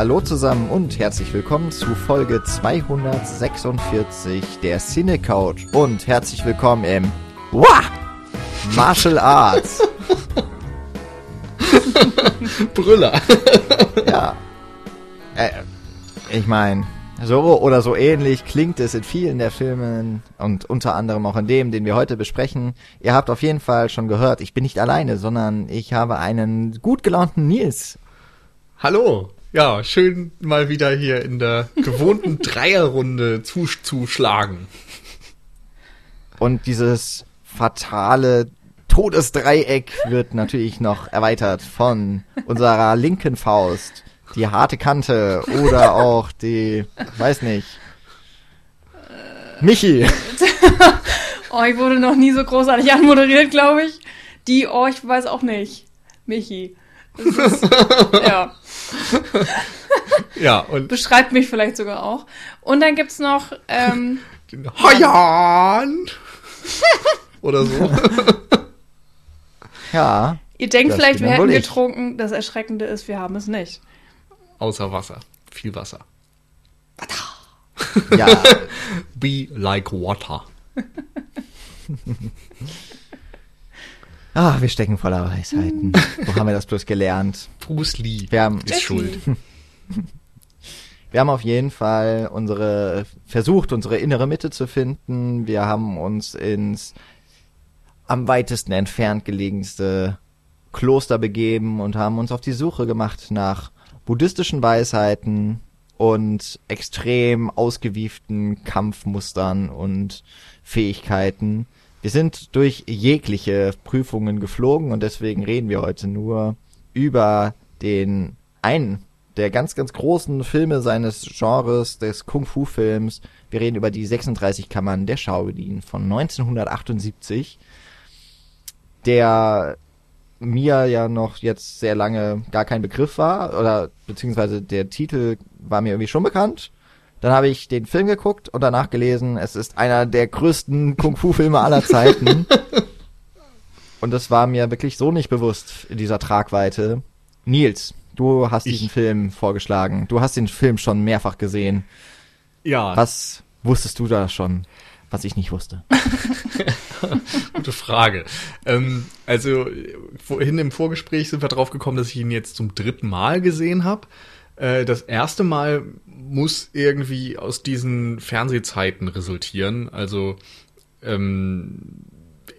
Hallo zusammen und herzlich willkommen zu Folge 246 der Cine Couch und herzlich willkommen im Wah! Martial Arts. Brüller. ja. Äh, ich meine, so oder so ähnlich klingt es in vielen der Filmen und unter anderem auch in dem, den wir heute besprechen. Ihr habt auf jeden Fall schon gehört, ich bin nicht alleine, sondern ich habe einen gut gelaunten Nils. Hallo. Ja, schön mal wieder hier in der gewohnten Dreierrunde zuzuschlagen. Und dieses fatale Todesdreieck wird natürlich noch erweitert von unserer linken Faust, die harte Kante oder auch die, weiß nicht, Michi. oh, ich wurde noch nie so großartig anmoderiert, glaube ich. Die, oh, ich weiß auch nicht. Michi. Ist, ja. ja, und. Beschreibt mich vielleicht sogar auch. Und dann gibt's noch, ähm. Hayan! Oder so. ja. Ihr denkt vielleicht, wir hätten getrunken. Das Erschreckende ist, wir haben es nicht. Außer Wasser. Viel Wasser. Ja. Be like water. Ah, wir stecken voller Weisheiten. Wo haben wir das bloß gelernt? Bruce Lee wir haben, ist schuld. Wir haben auf jeden Fall unsere versucht, unsere innere Mitte zu finden. Wir haben uns ins am weitesten entfernt gelegenste Kloster begeben und haben uns auf die Suche gemacht nach buddhistischen Weisheiten und extrem ausgewieften Kampfmustern und Fähigkeiten. Wir sind durch jegliche Prüfungen geflogen und deswegen reden wir heute nur über den einen der ganz, ganz großen Filme seines Genres, des Kung-Fu-Films. Wir reden über die 36 Kammern der Shaolin von 1978, der mir ja noch jetzt sehr lange gar kein Begriff war, oder beziehungsweise der Titel war mir irgendwie schon bekannt. Dann habe ich den Film geguckt und danach gelesen, es ist einer der größten Kung-Fu-Filme aller Zeiten. und das war mir wirklich so nicht bewusst in dieser Tragweite. Nils, Du hast ich. diesen Film vorgeschlagen. Du hast den Film schon mehrfach gesehen. Ja. Was wusstest du da schon, was ich nicht wusste? Gute Frage. Ähm, also vorhin im Vorgespräch sind wir drauf gekommen, dass ich ihn jetzt zum dritten Mal gesehen habe. Äh, das erste Mal muss irgendwie aus diesen Fernsehzeiten resultieren. Also ähm,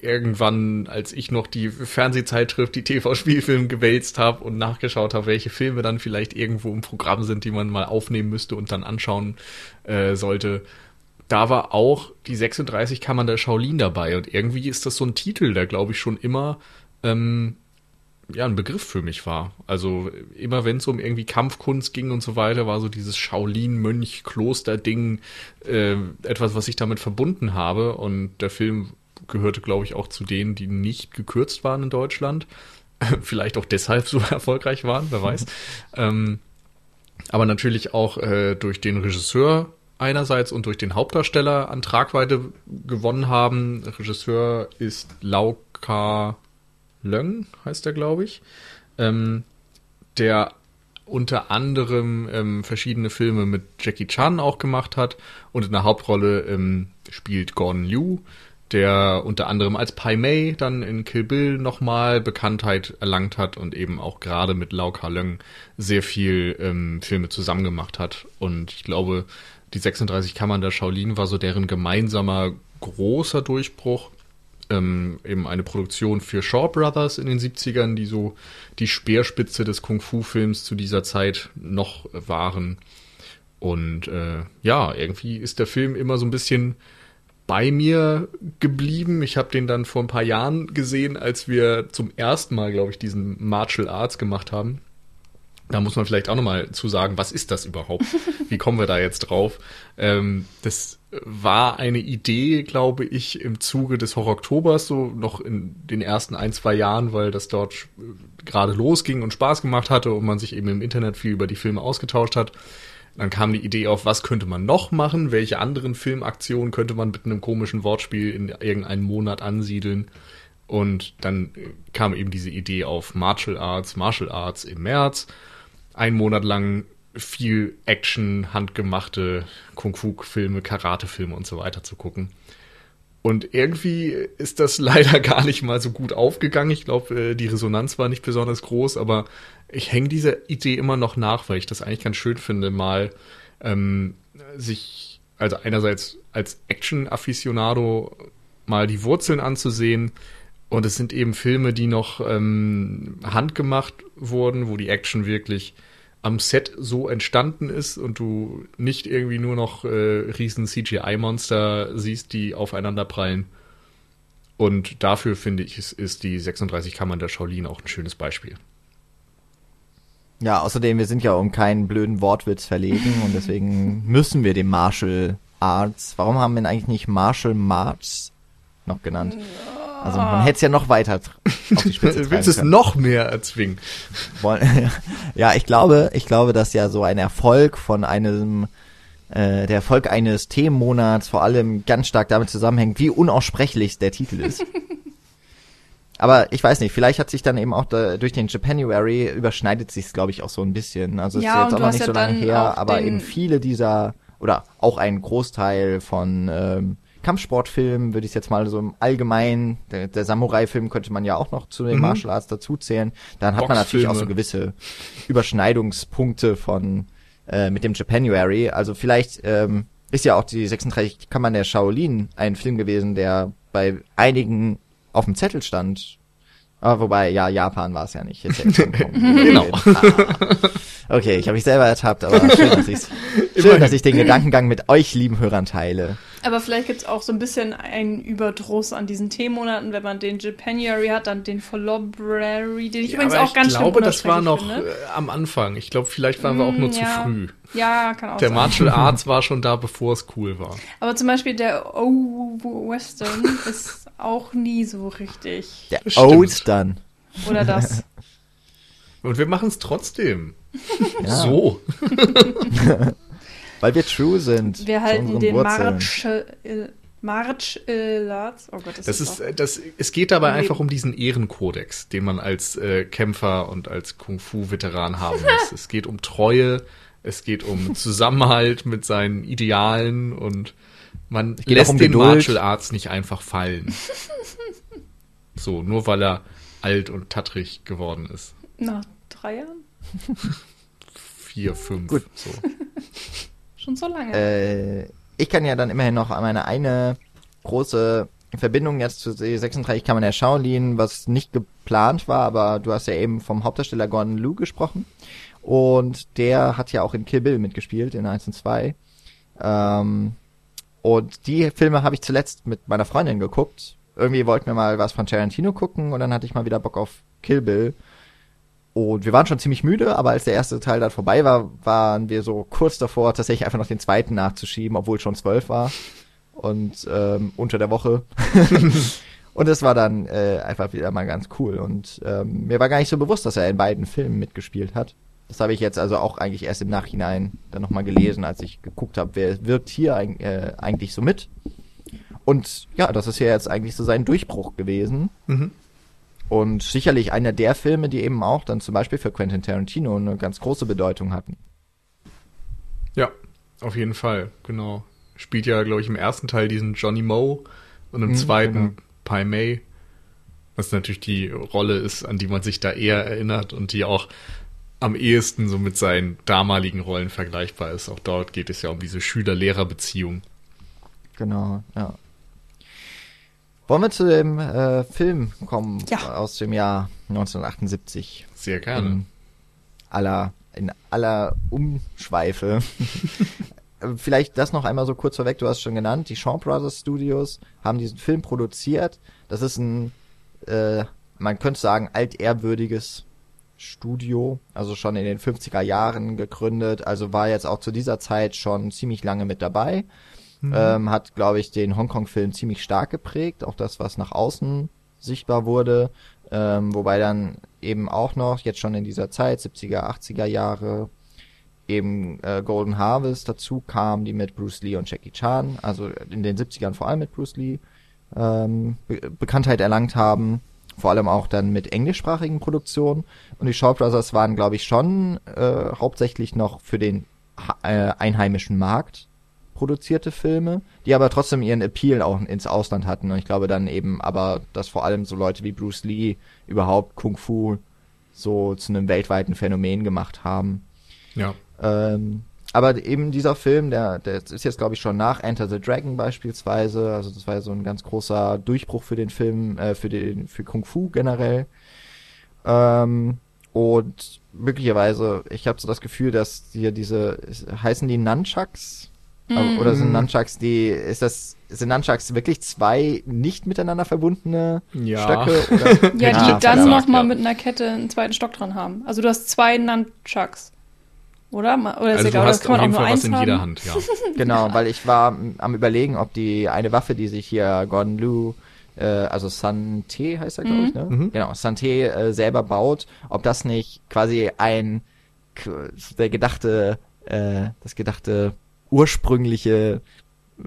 irgendwann, als ich noch die Fernsehzeitschrift, die TV-Spielfilm gewälzt habe und nachgeschaut habe, welche Filme dann vielleicht irgendwo im Programm sind, die man mal aufnehmen müsste und dann anschauen äh, sollte, da war auch die 36 Kammern der Shaolin dabei. Und irgendwie ist das so ein Titel, der, glaube ich, schon immer ähm, ja, ein Begriff für mich war. Also immer wenn es um irgendwie Kampfkunst ging und so weiter, war so dieses Shaolin-Mönch-Kloster-Ding äh, etwas, was ich damit verbunden habe. Und der Film gehörte, glaube ich, auch zu denen, die nicht gekürzt waren in Deutschland. Vielleicht auch deshalb so erfolgreich waren, wer weiß. ähm, aber natürlich auch äh, durch den Regisseur einerseits und durch den Hauptdarsteller an Tragweite gewonnen haben. Regisseur ist Lauka Löng, heißt er, glaube ich. Ähm, der unter anderem ähm, verschiedene Filme mit Jackie Chan auch gemacht hat und in der Hauptrolle ähm, spielt Gordon Liu, der unter anderem als Pai Mei dann in Kill Bill nochmal Bekanntheit erlangt hat und eben auch gerade mit Lau Ka Leung sehr viel ähm, Filme zusammen gemacht hat. Und ich glaube, die 36 Kammern der Shaolin war so deren gemeinsamer großer Durchbruch. Ähm, eben eine Produktion für Shaw Brothers in den 70ern, die so die Speerspitze des Kung-Fu-Films zu dieser Zeit noch waren. Und äh, ja, irgendwie ist der Film immer so ein bisschen bei mir geblieben. Ich habe den dann vor ein paar Jahren gesehen, als wir zum ersten Mal, glaube ich, diesen Martial Arts gemacht haben. Da muss man vielleicht auch nochmal zu sagen, was ist das überhaupt? Wie kommen wir da jetzt drauf? Ähm, das war eine Idee, glaube ich, im Zuge des Horror-Oktobers, so noch in den ersten ein, zwei Jahren, weil das dort gerade losging und Spaß gemacht hatte und man sich eben im Internet viel über die Filme ausgetauscht hat. Dann kam die Idee auf, was könnte man noch machen? Welche anderen Filmaktionen könnte man mit einem komischen Wortspiel in irgendeinen Monat ansiedeln? Und dann kam eben diese Idee auf Martial Arts, Martial Arts im März. Ein Monat lang viel Action, handgemachte Kung-Fu-Filme, Karate-Filme und so weiter zu gucken. Und irgendwie ist das leider gar nicht mal so gut aufgegangen. Ich glaube, äh, die Resonanz war nicht besonders groß, aber ich hänge dieser Idee immer noch nach, weil ich das eigentlich ganz schön finde, mal ähm, sich, also einerseits als Action-Afficionado mal die Wurzeln anzusehen. Und es sind eben Filme, die noch ähm, handgemacht wurden, wo die Action wirklich am Set so entstanden ist und du nicht irgendwie nur noch äh, riesen CGI-Monster siehst, die aufeinander prallen. Und dafür finde ich, ist, ist die 36 Kammern der Shaolin auch ein schönes Beispiel. Ja, außerdem, wir sind ja um keinen blöden Wortwitz verlegen und deswegen müssen wir dem Martial Arts. Warum haben wir ihn eigentlich nicht Martial Marts noch genannt? Also man hätte es ja noch weiter auf die Spitze Willst du es noch mehr erzwingen? ja, ich glaube, ich glaube, dass ja so ein Erfolg von einem äh, der Erfolg eines Themenmonats vor allem ganz stark damit zusammenhängt, wie unaussprechlich der Titel ist. Aber ich weiß nicht, vielleicht hat sich dann eben auch da, durch den Japanuary überschneidet sich glaube ich, auch so ein bisschen. Also es Ja, ist jetzt auch noch nicht ja so lange her, aber eben viele dieser, oder auch ein Großteil von ähm, Kampfsportfilmen, würde ich jetzt mal so im Allgemeinen, der, der Samurai-Film könnte man ja auch noch zu den Mhm. Martial Arts dazuzählen. Dann hat man natürlich auch so gewisse Überschneidungspunkte von äh, mit dem Japanuary. Also vielleicht ähm, ist ja auch die 36 Kammern der Shaolin ein Film gewesen, der bei einigen auf dem Zettel stand. Aber wobei, ja, Japan war es ja nicht. Jetzt. Genau. Ah. Okay, ich habe mich selber ertappt, aber schön, dass, ich's, schön, dass ich den Gedankengang mit euch lieben Hörern teile. Aber vielleicht gibt es auch so ein bisschen einen Überdruss an diesen Themenmonaten, wenn man den Japanuary hat, dann den February, den ich Ja, übrigens aber auch ganz ich glaube, schlimm das war noch finde. äh, am Anfang. Ich glaube, vielleicht waren wir auch nur Mm, zu ja. früh. Ja, kann auch Der sein. Martial Arts war schon da, bevor es cool war. Aber zum Beispiel der O-Western ist auch nie so richtig. Der. Old dann. Oder das. Und wir machen es trotzdem. Ja, So. Weil wir true sind. Wir halten den Wurzeln. March, äh, March äh, Larz. Oh Gott, das, Das ist, ist, äh, das, es geht dabei einfach um diesen Ehrenkodex, den man als äh, Kämpfer und als Kung-Fu-Veteran haben muss. es geht um Treue, es geht um Zusammenhalt mit seinen Idealen und man lässt um den Geduld. Martial Arts nicht einfach fallen. so, nur weil er alt und tattrig geworden ist. nach drei Jahren? Vier, fünf, Gut. so. Schon so lange. Äh, ich kann ja dann immerhin noch meine eine große Verbindung jetzt zu 36 Kammern der Shaolin, was nicht geplant war, aber du hast ja eben vom Hauptdarsteller Gordon Liu gesprochen. Und der hat ja auch in Kill Bill mitgespielt, in 1 und 2. Ähm, und die Filme habe ich zuletzt mit meiner Freundin geguckt. Irgendwie wollten wir mal was von Tarantino gucken und dann hatte ich mal wieder Bock auf Kill Bill. Und wir waren schon ziemlich müde, aber als der erste Teil dann vorbei war, waren wir so kurz davor, tatsächlich einfach noch den zweiten nachzuschieben, obwohl schon zwölf war. Und ähm, unter der Woche. und es war dann äh, einfach wieder mal ganz cool. Und ähm, mir war gar nicht so bewusst, dass er in beiden Filmen mitgespielt hat. Das habe ich jetzt also auch eigentlich erst im Nachhinein dann nochmal gelesen, als ich geguckt habe, wer wirkt hier äh, eigentlich so mit. Und ja, das ist ja jetzt eigentlich so sein Durchbruch gewesen. Mhm. Und sicherlich einer der Filme, die eben auch dann zum Beispiel für Quentin Tarantino eine ganz große Bedeutung hatten. Ja, auf jeden Fall, genau. Spielt ja, glaube ich, im ersten Teil diesen Johnny Moe und im Mhm, zweiten genau. Pai Mei. Was natürlich die Rolle ist, an die man sich da eher erinnert und die auch am ehesten so mit seinen damaligen Rollen vergleichbar ist. Auch dort geht es ja um diese Schüler-Lehrer-Beziehung. Genau, ja. Wollen wir zu dem äh, Film kommen Ja. aus dem Jahr 1978? Sehr gerne. In aller, in aller Umschweife. Vielleicht das noch einmal so kurz vorweg, du hast schon genannt, die Shaw Brothers Studios haben diesen Film produziert. Das ist ein, äh, man könnte sagen, altehrwürdiges Studio, also schon in den 50er Jahren gegründet, also war jetzt auch zu dieser Zeit schon ziemlich lange mit dabei. Ähm, hat, glaube ich, den Hongkong-Film ziemlich stark geprägt, auch das, was nach außen sichtbar wurde. Ähm, wobei dann eben auch noch, jetzt schon in dieser Zeit, 70er, 80er Jahre, eben äh, Golden Harvest dazu kam, die mit Bruce Lee und Jackie Chan, also in den 70ern vor allem mit Bruce Lee, ähm, Be Bekanntheit erlangt haben. vor allem auch dann mit englischsprachigen Produktionen. Und die Shaw Brothers waren, glaube ich, schon äh, hauptsächlich noch für den ha- äh, einheimischen Markt produzierte Filme, die aber trotzdem ihren Appeal auch ins Ausland hatten. Und ich glaube dann eben aber, dass vor allem so Leute wie Bruce Lee überhaupt Kung Fu so zu einem weltweiten Phänomen gemacht haben. Ja. Ähm, aber eben dieser Film, der, der ist jetzt glaube ich schon nach Enter the Dragon beispielsweise. Also das war ja so ein ganz großer Durchbruch für den Film, äh, für den für Kung Fu generell. Ähm, und möglicherweise, ich habe so das Gefühl, dass hier diese heißen die Nunchucks Mhm. oder sind Nunchucks die ist das sind Nunchucks wirklich zwei nicht miteinander verbundene Ja. Stöcke oder Ja, Ja, die dann verdammt, noch mal ja. mit einer Kette einen zweiten Stock dran haben. Also du hast zwei Nunchucks. Oder? Oder ist Also du egal, das hast kann auf man jeden Fall was in jeder haben. Hand, ja. Genau, weil ich war am überlegen, ob die eine Waffe, die sich hier Gordon Liu, äh, also Santé heißt er, glaube ich, ne? Mhm. Genau, Santé äh, selber baut, ob das nicht quasi ein der gedachte, äh, das gedachte ursprüngliche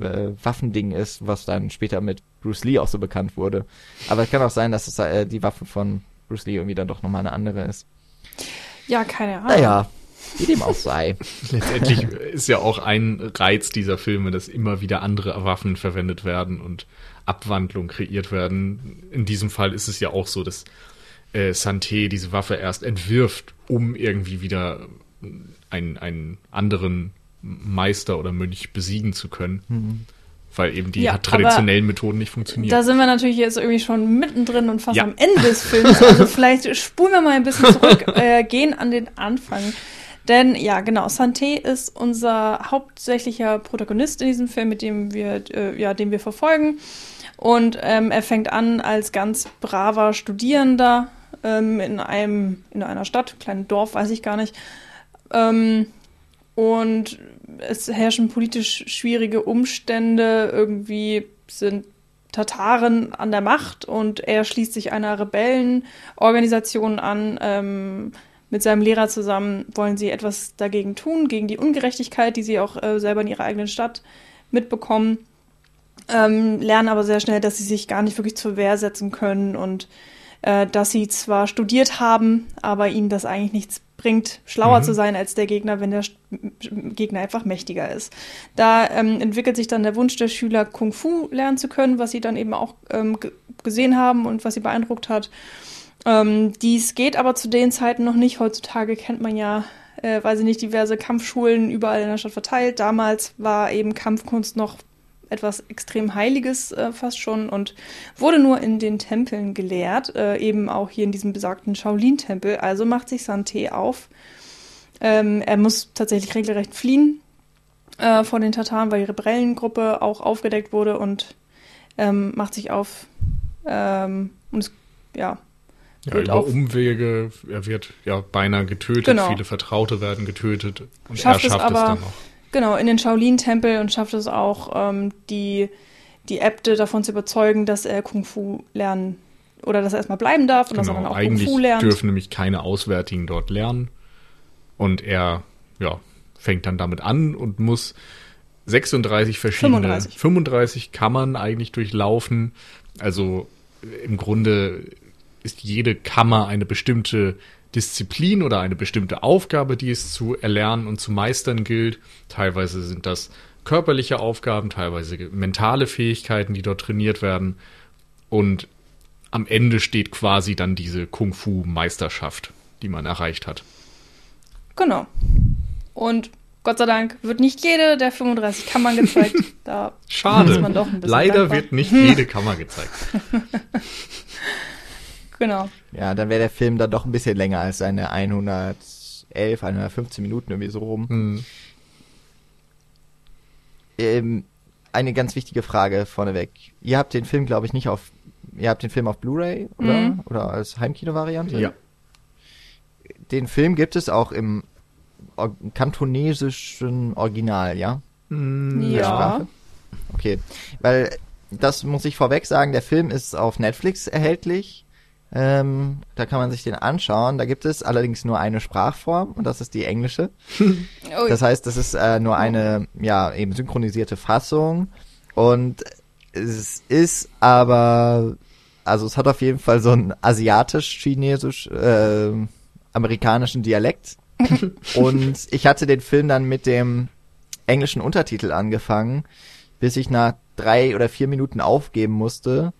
äh, Waffending ist, was dann später mit Bruce Lee auch so bekannt wurde. Aber es kann auch sein, dass es äh, die Waffe von Bruce Lee irgendwie dann doch nochmal eine andere ist. Ja, keine Ahnung. Naja, wie dem auch sei. Letztendlich ist ja auch ein Reiz dieser Filme, dass immer wieder andere Waffen verwendet werden und Abwandlungen kreiert werden. In diesem Fall ist es ja auch so, dass äh, Santé diese Waffe erst entwirft, um irgendwie wieder einen, einen anderen Meister oder Mönch besiegen zu können. Weil eben die Ja, traditionellen Methoden nicht funktionieren. Da sind wir natürlich jetzt irgendwie schon mittendrin und fast Ja. am Ende des Films. Also vielleicht spulen wir mal ein bisschen zurück, äh, gehen an den Anfang. Denn ja, genau, Santé ist unser hauptsächlicher Protagonist in diesem Film, mit dem wir, äh, ja, den wir verfolgen. Und ähm, er fängt an als ganz braver Studierender ähm, in einem, in einer Stadt, kleinen Dorf, weiß ich gar nicht. Ähm, und es herrschen politisch schwierige Umstände. Irgendwie sind Tataren an der Macht und er schließt sich einer Rebellenorganisation an. Ähm, mit seinem Lehrer zusammen wollen sie etwas dagegen tun, gegen die Ungerechtigkeit, die sie auch äh, selber in ihrer eigenen Stadt mitbekommen. Ähm, lernen aber sehr schnell, dass sie sich gar nicht wirklich zur Wehr setzen können und äh, dass sie zwar studiert haben, aber ihnen das eigentlich nichts bringt, schlauer Mhm. zu sein als der Gegner, wenn der St- Gegner einfach mächtiger ist. Da ähm, entwickelt sich dann der Wunsch der Schüler, Kung Fu lernen zu können, was sie dann eben auch ähm, ge- gesehen haben und was sie beeindruckt hat. Ähm, dies geht aber zu den Zeiten noch nicht. Heutzutage kennt man ja, äh, weiß ich nicht, diverse Kampfschulen überall in der Stadt verteilt. Damals war eben Kampfkunst noch etwas extrem Heiliges äh, fast schon und wurde nur in den Tempeln gelehrt, äh, eben auch hier in diesem besagten Shaolin-Tempel. Also macht sich Santé auf. Ähm, er muss tatsächlich regelrecht fliehen äh, vor den Tataren, weil die Rebellengruppe auch aufgedeckt wurde und ähm, macht sich auf ähm, und es, ja, ja, über auf- Umwege, er wird ja beinahe getötet, Genau. viele Vertraute werden getötet und Schafft er es schafft es, aber- dann noch. Genau, in den Shaolin-Tempel und schafft es auch, ähm, die, die Äbte davon zu überzeugen, dass er Kung Fu lernen oder dass er erstmal bleiben darf und dass er dann Genau, auch Kung Fu lernt. dürfen nämlich keine Auswärtigen dort lernen. Und er, ja, fängt dann damit an und muss 36 verschiedene, 35. 35 Kammern eigentlich durchlaufen. Also im Grunde ist jede Kammer eine bestimmte Disziplin oder eine bestimmte Aufgabe, die es zu erlernen und zu meistern gilt. Teilweise sind das körperliche Aufgaben, teilweise mentale Fähigkeiten, die dort trainiert werden. Und am Ende steht quasi dann diese Kung-Fu-Meisterschaft, die man erreicht hat. Genau. Und Gott sei Dank wird nicht jede der 35 Kammern gezeigt. Da Schade. Leider dankbar. wird nicht jede Kammer gezeigt. Genau. Ja, dann wäre der Film dann doch ein bisschen länger als seine 111, 115 Minuten irgendwie so rum. Hm. Ähm, eine ganz wichtige Frage vorneweg. Ihr habt den Film, glaube ich, nicht auf, ihr habt den Film auf Blu-ray, oder? Mhm. Oder als Heimkino-Variante? Ja. Den Film gibt es auch im or kantonesischen Original, ja? Hm, Ja. Sprache? Okay, weil das muss ich vorweg sagen, der Film ist auf Netflix erhältlich. Ähm, da kann man sich den anschauen. Da gibt es allerdings nur eine Sprachform und das ist die englische. Das heißt, das ist äh, nur eine, ja, eben synchronisierte Fassung. Und es ist aber also es hat auf jeden Fall so einen asiatisch-chinesisch, äh, amerikanischen Dialekt. und ich hatte den Film dann mit dem englischen Untertitel angefangen, bis ich nach drei oder vier Minuten aufgeben musste,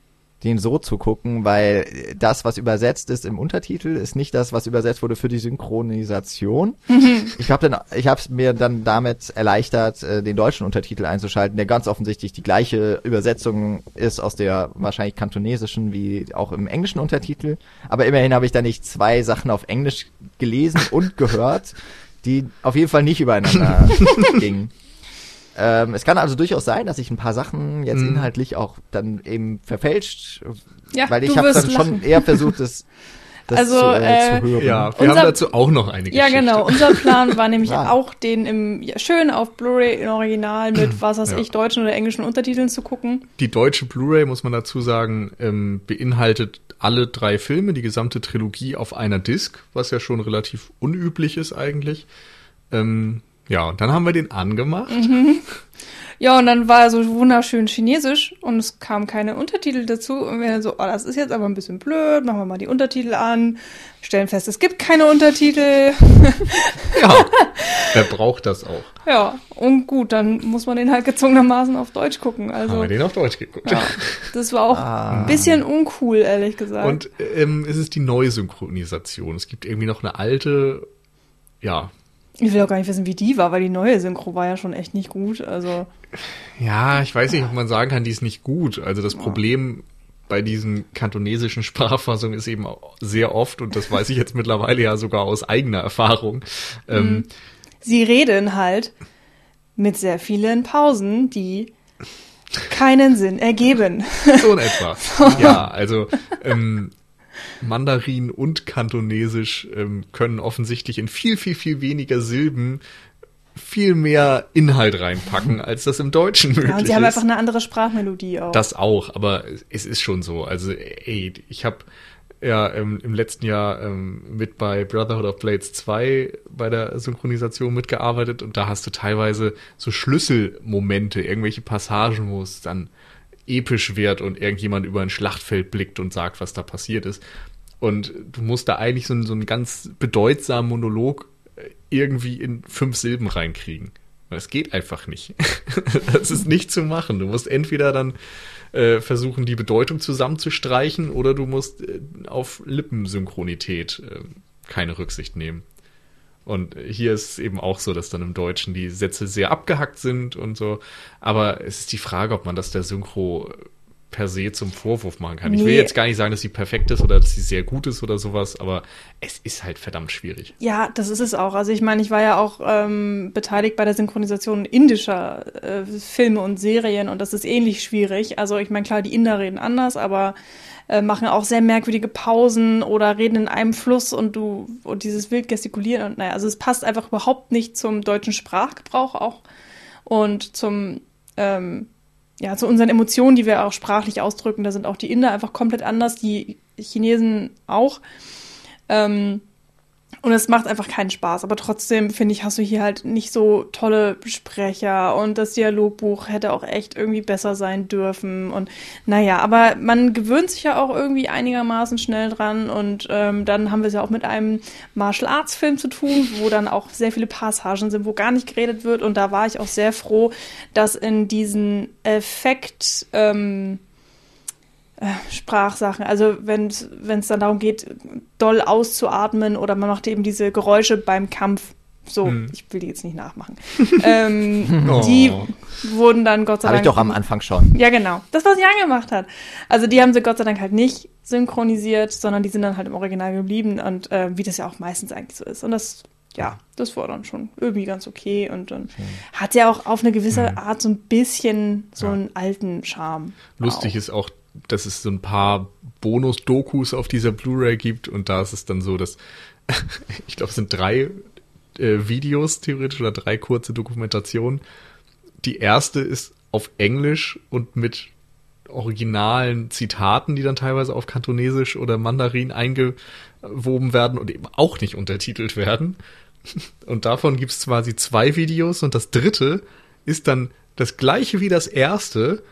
den so zu gucken, weil das, was übersetzt ist im Untertitel, ist nicht das, was übersetzt wurde für die Synchronisation. Mhm. Ich habe dann, ich habe es mir dann damit erleichtert, äh, den deutschen Untertitel einzuschalten, der ganz offensichtlich die gleiche Übersetzung ist aus der wahrscheinlich kantonesischen wie auch im englischen Untertitel. Aber immerhin habe ich da nicht zwei Sachen auf Englisch gelesen und gehört, die auf jeden Fall nicht übereinander gingen. Ähm, es kann also durchaus sein, dass ich ein paar Sachen jetzt Mhm. inhaltlich auch dann eben verfälscht, Ja, weil ich habe dann schon lachen. eher versucht, das, das Also, zu, äh, äh, zu hören. Ja, wir Unser- haben dazu auch noch eine Ja, Geschichte. genau. Unser Plan war nämlich Ah. auch, den im ja, schön auf Blu-ray in Original mit was weiß Ja. ich deutschen oder englischen Untertiteln zu gucken. Die deutsche Blu-ray, muss man dazu sagen, ähm, beinhaltet alle drei Filme, die gesamte Trilogie auf einer Disc, was ja schon relativ unüblich ist eigentlich. Ähm, ja, und dann haben wir den angemacht. Ja, und dann war er so wunderschön chinesisch und es kamen keine Untertitel dazu. Und wir dann so, oh, das ist jetzt aber ein bisschen blöd, machen wir mal die Untertitel an, stellen fest, es gibt keine Untertitel. Ja, wer braucht das auch? Ja, und gut, dann muss man den halt gezwungenermaßen auf Deutsch gucken. Haben Also, wir den auf Deutsch geguckt. ja, das war auch Ah. ein bisschen uncool, ehrlich gesagt. Und ähm, es ist die neue Synchronisation. Es gibt irgendwie noch eine alte, ja, ich will auch gar nicht wissen, wie die war, weil die neue Synchro war ja schon echt nicht gut. Also, Ja, ich weiß nicht, ob man sagen kann, die ist nicht gut. Also das Problem bei diesen kantonesischen Sprachfassungen ist eben sehr oft, und das weiß ich jetzt mittlerweile ja sogar aus eigener Erfahrung, ähm, sie reden halt mit sehr vielen Pausen, die keinen Sinn ergeben. so in etwa. Ja, also ähm, Mandarin und Kantonesisch ähm, können offensichtlich in viel, viel, viel weniger Silben viel mehr Inhalt reinpacken, als das im Deutschen möglich Ja, und sie haben ist. einfach eine andere Sprachmelodie auch. Das auch, aber es ist schon so. Also, ey, ich habe ja ähm, im letzten Jahr ähm, mit bei Brotherhood of Blades 2 bei der Synchronisation mitgearbeitet und da hast du teilweise so Schlüsselmomente, irgendwelche Passagen, wo es dann episch wird und irgendjemand über ein Schlachtfeld blickt und sagt, was da passiert ist. Und du musst da eigentlich so, einen- so einen ganz bedeutsamen Monolog äh, irgendwie in fünf Silben reinkriegen. Das geht einfach nicht. das ist nicht zu machen. Du musst entweder dann äh, versuchen, die Bedeutung zusammenzustreichen oder du musst äh, auf Lippensynchronität äh, keine Rücksicht nehmen. Und hier ist es eben auch so, dass dann im Deutschen die Sätze sehr abgehackt sind und so. Aber es ist die Frage, ob man das der Synchro per se zum Vorwurf machen kann. Ich will Nee. jetzt gar nicht sagen, dass sie perfekt ist oder dass sie sehr gut ist oder sowas, aber es ist halt verdammt schwierig. Ja, das ist es auch. Also ich meine, ich war ja auch ähm, beteiligt bei der Synchronisation indischer äh, Filme und Serien und das ist ähnlich schwierig. Also ich meine, klar, die Inder reden anders, aber äh, machen auch sehr merkwürdige Pausen oder reden in einem Fluss und du und dieses wild gestikulieren und naja, also es passt einfach überhaupt nicht zum deutschen Sprachgebrauch auch und zum ähm, ja, zu unseren Emotionen, die wir auch sprachlich ausdrücken, da sind auch die Inder einfach komplett anders, die Chinesen auch. Ähm, und es macht einfach keinen Spaß. Aber trotzdem, finde ich, hast du hier halt nicht so tolle Sprecher und das Dialogbuch hätte auch echt irgendwie besser sein dürfen. Und naja, aber man gewöhnt sich ja auch irgendwie einigermaßen schnell dran. Und ähm, dann haben wir es ja auch mit einem Martial Arts Film zu tun, wo dann auch sehr viele Passagen sind, wo gar nicht geredet wird. Und da war ich auch sehr froh, dass in diesen Effekt, ähm, äh, Sprachsachen. Also wenn es dann darum geht, doll auszuatmen oder man macht eben diese Geräusche beim Kampf. So, Hm. ich will die jetzt nicht nachmachen. ähm, Oh. Die wurden dann Gott sei Habe ich Dank. doch am Anfang schon. Ja, genau. Das, was Jan gemacht hat. Also die haben sie Gott sei Dank halt nicht synchronisiert, sondern die sind dann halt im Original geblieben und äh, wie das ja auch meistens eigentlich so ist. Und das, ja, das war dann schon irgendwie ganz okay und dann hat ja auch auf eine gewisse Art so ein bisschen so Ja. einen alten Charme. Lustig auch. ist auch, dass es so ein paar Bonus-Dokus auf dieser Blu-ray gibt und da ist es dann so, dass ich glaube, es sind drei äh, Videos theoretisch oder drei kurze Dokumentationen. Die erste ist auf Englisch und mit originalen Zitaten, die dann teilweise auf Kantonesisch oder Mandarin eingewoben werden und eben auch nicht untertitelt werden. Und davon gibt es quasi zwei Videos und das dritte ist dann das gleiche wie das erste,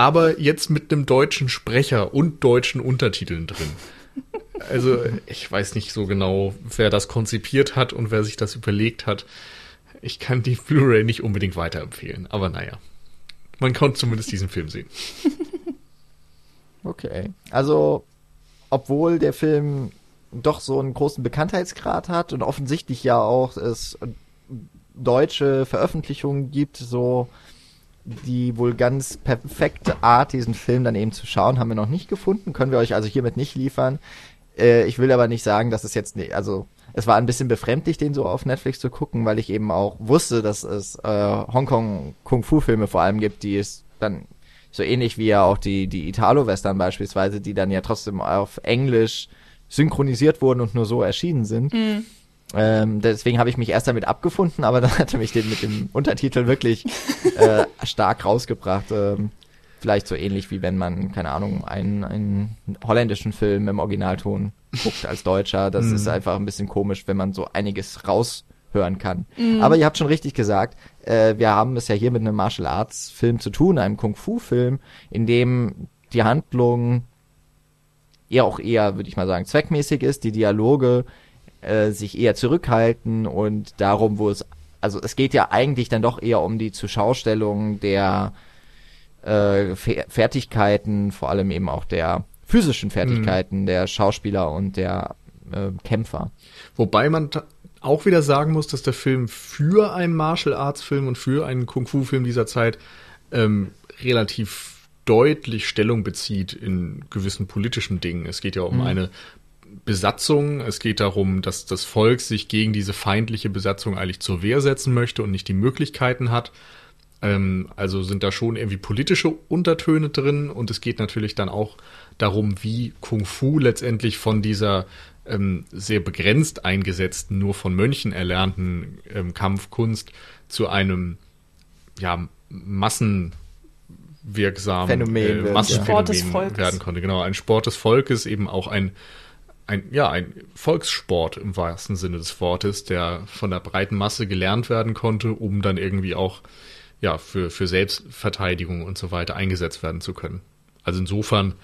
aber jetzt mit einem deutschen Sprecher und deutschen Untertiteln drin. Also ich weiß nicht so genau, wer das konzipiert hat und wer sich das überlegt hat. Ich kann die Blu-ray nicht unbedingt weiterempfehlen, aber naja. Man konnte zumindest diesen Film sehen. Okay. Also, obwohl der Film doch so einen großen Bekanntheitsgrad hat und offensichtlich ja auch es deutsche Veröffentlichungen gibt, so die wohl ganz perfekte Art, diesen Film dann eben zu schauen, haben wir noch nicht gefunden. Können wir euch also hiermit nicht liefern. Äh, ich will aber nicht sagen, dass es jetzt, nicht, also es war ein bisschen befremdlich, den so auf Netflix zu gucken, weil ich eben auch wusste, dass es äh, Hongkong Kung Fu Filme vor allem gibt, die es dann so ähnlich wie ja auch die die Italo Western beispielsweise, die dann ja trotzdem auf Englisch synchronisiert wurden und nur so erschienen sind. Mhm. Ähm, deswegen habe ich mich erst damit abgefunden, aber dann hatte mich den mit dem Untertitel wirklich äh, stark rausgebracht. Ähm, vielleicht so ähnlich wie wenn man, keine Ahnung, einen, einen holländischen Film im Originalton guckt als Deutscher. Das mm. ist einfach ein bisschen komisch, wenn man so einiges raushören kann. Mm. Aber ihr habt schon richtig gesagt, äh, wir haben es ja hier mit einem Martial Arts Film zu tun, einem Kung Fu Film, in dem die Handlung eher auch eher, würde ich mal sagen, zweckmäßig ist, die Dialoge äh, sich eher zurückhalten und darum, wo es, also es geht ja eigentlich dann doch eher um die Zuschaustellung der äh, Fertigkeiten, vor allem eben auch der physischen Fertigkeiten mhm. der Schauspieler und der äh, Kämpfer. Wobei man auch wieder sagen muss, dass der Film für einen Martial Arts Film und für einen Kung Fu Film dieser Zeit ähm, relativ deutlich Stellung bezieht in gewissen politischen Dingen. Es geht ja um mhm. eine Besatzung. Es geht darum, dass das Volk sich gegen diese feindliche Besatzung eigentlich zur Wehr setzen möchte und nicht die Möglichkeiten hat. Ähm, also sind da schon irgendwie politische Untertöne drin und es geht natürlich dann auch darum, wie Kung Fu letztendlich von dieser ähm, sehr begrenzt eingesetzten, nur von Mönchen erlernten ähm, Kampfkunst zu einem ja, Massen wirksamen äh, Massenphänomen werden konnte. Genau, ein Sport des Volkes, eben auch ein ein, ja, ein Volkssport im wahrsten Sinne des Wortes, der von der breiten Masse gelernt werden konnte, um dann irgendwie auch ja, für, für Selbstverteidigung und so weiter eingesetzt werden zu können. Also insofern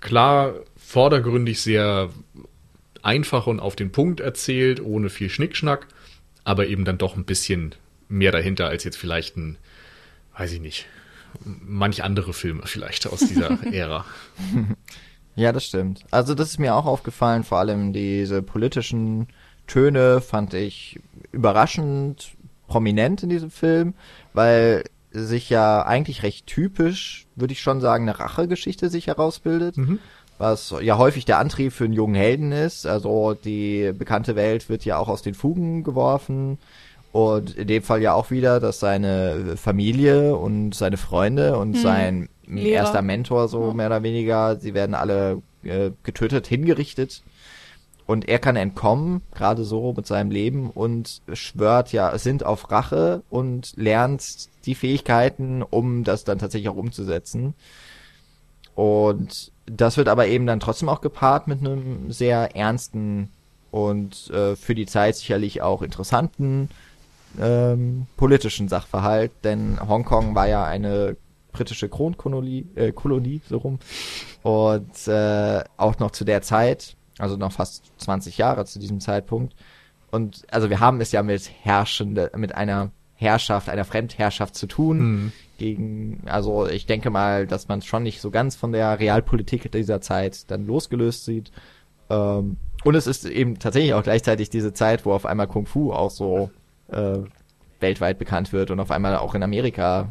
klar, vordergründig sehr einfach und auf den Punkt erzählt, ohne viel Schnickschnack, aber eben dann doch ein bisschen mehr dahinter als jetzt vielleicht ein, weiß ich nicht, manch andere Filme vielleicht aus dieser Ära. Ja, das stimmt. Also das ist mir auch aufgefallen, vor allem diese politischen Töne fand ich überraschend prominent in diesem Film, weil sich ja eigentlich recht typisch, würde ich schon sagen, eine Rachegeschichte sich herausbildet. Mhm. Was ja häufig der Antrieb für einen jungen Helden ist. Also die bekannte Welt wird ja auch aus den Fugen geworfen. Und in dem Fall ja auch wieder, dass seine Familie und seine Freunde und hm. sein Lehrer. erster Mentor so ja. mehr oder weniger, sie werden alle äh, getötet, hingerichtet. Und er kann entkommen, gerade so mit seinem Leben und schwört ja, es sind auf Rache und lernt die Fähigkeiten, um das dann tatsächlich auch umzusetzen. Und das wird aber eben dann trotzdem auch gepaart mit einem sehr ernsten und äh, für die Zeit sicherlich auch interessanten ähm, politischen Sachverhalt, denn Hongkong war ja eine britische Kronkolonie, äh, Kolonie, so rum. Und äh, auch noch zu der Zeit, also noch fast 20 Jahre zu diesem Zeitpunkt. Und also wir haben es ja mit herrschende, mit einer Herrschaft, einer Fremdherrschaft zu tun. Mhm. Gegen, also ich denke mal, dass man es schon nicht so ganz von der Realpolitik dieser Zeit dann losgelöst sieht. Ähm, und es ist eben tatsächlich auch gleichzeitig diese Zeit, wo auf einmal Kung Fu auch so äh, weltweit bekannt wird und auf einmal auch in Amerika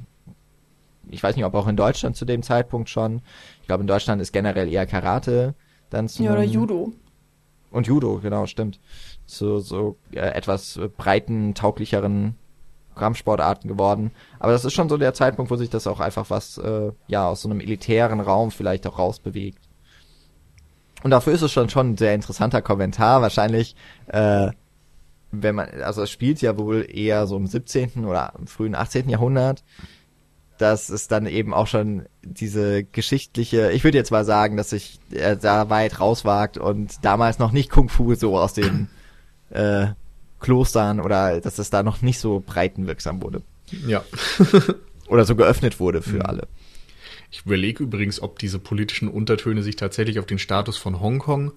ich weiß nicht, ob auch in Deutschland zu dem Zeitpunkt schon. Ich glaube, in Deutschland ist generell eher Karate dann zu. Ja, oder Judo. Und Judo, genau, stimmt. Zu so äh, etwas breiten, tauglicheren Kampfsportarten geworden. Aber das ist schon so der Zeitpunkt, wo sich das auch einfach was, äh, ja, aus so einem elitären Raum vielleicht auch rausbewegt. Und dafür ist es schon schon ein sehr interessanter Kommentar. Wahrscheinlich, äh, wenn man, also es spielt ja wohl eher so im 17. oder im frühen 18. Jahrhundert dass es dann eben auch schon diese geschichtliche, ich würde jetzt mal sagen, dass sich er da weit rauswagt und damals noch nicht Kung Fu so aus den äh, Klostern oder dass es da noch nicht so breitenwirksam wurde. Ja. oder so geöffnet wurde für mhm. alle. Ich überlege übrigens, ob diese politischen Untertöne sich tatsächlich auf den Status von Hongkong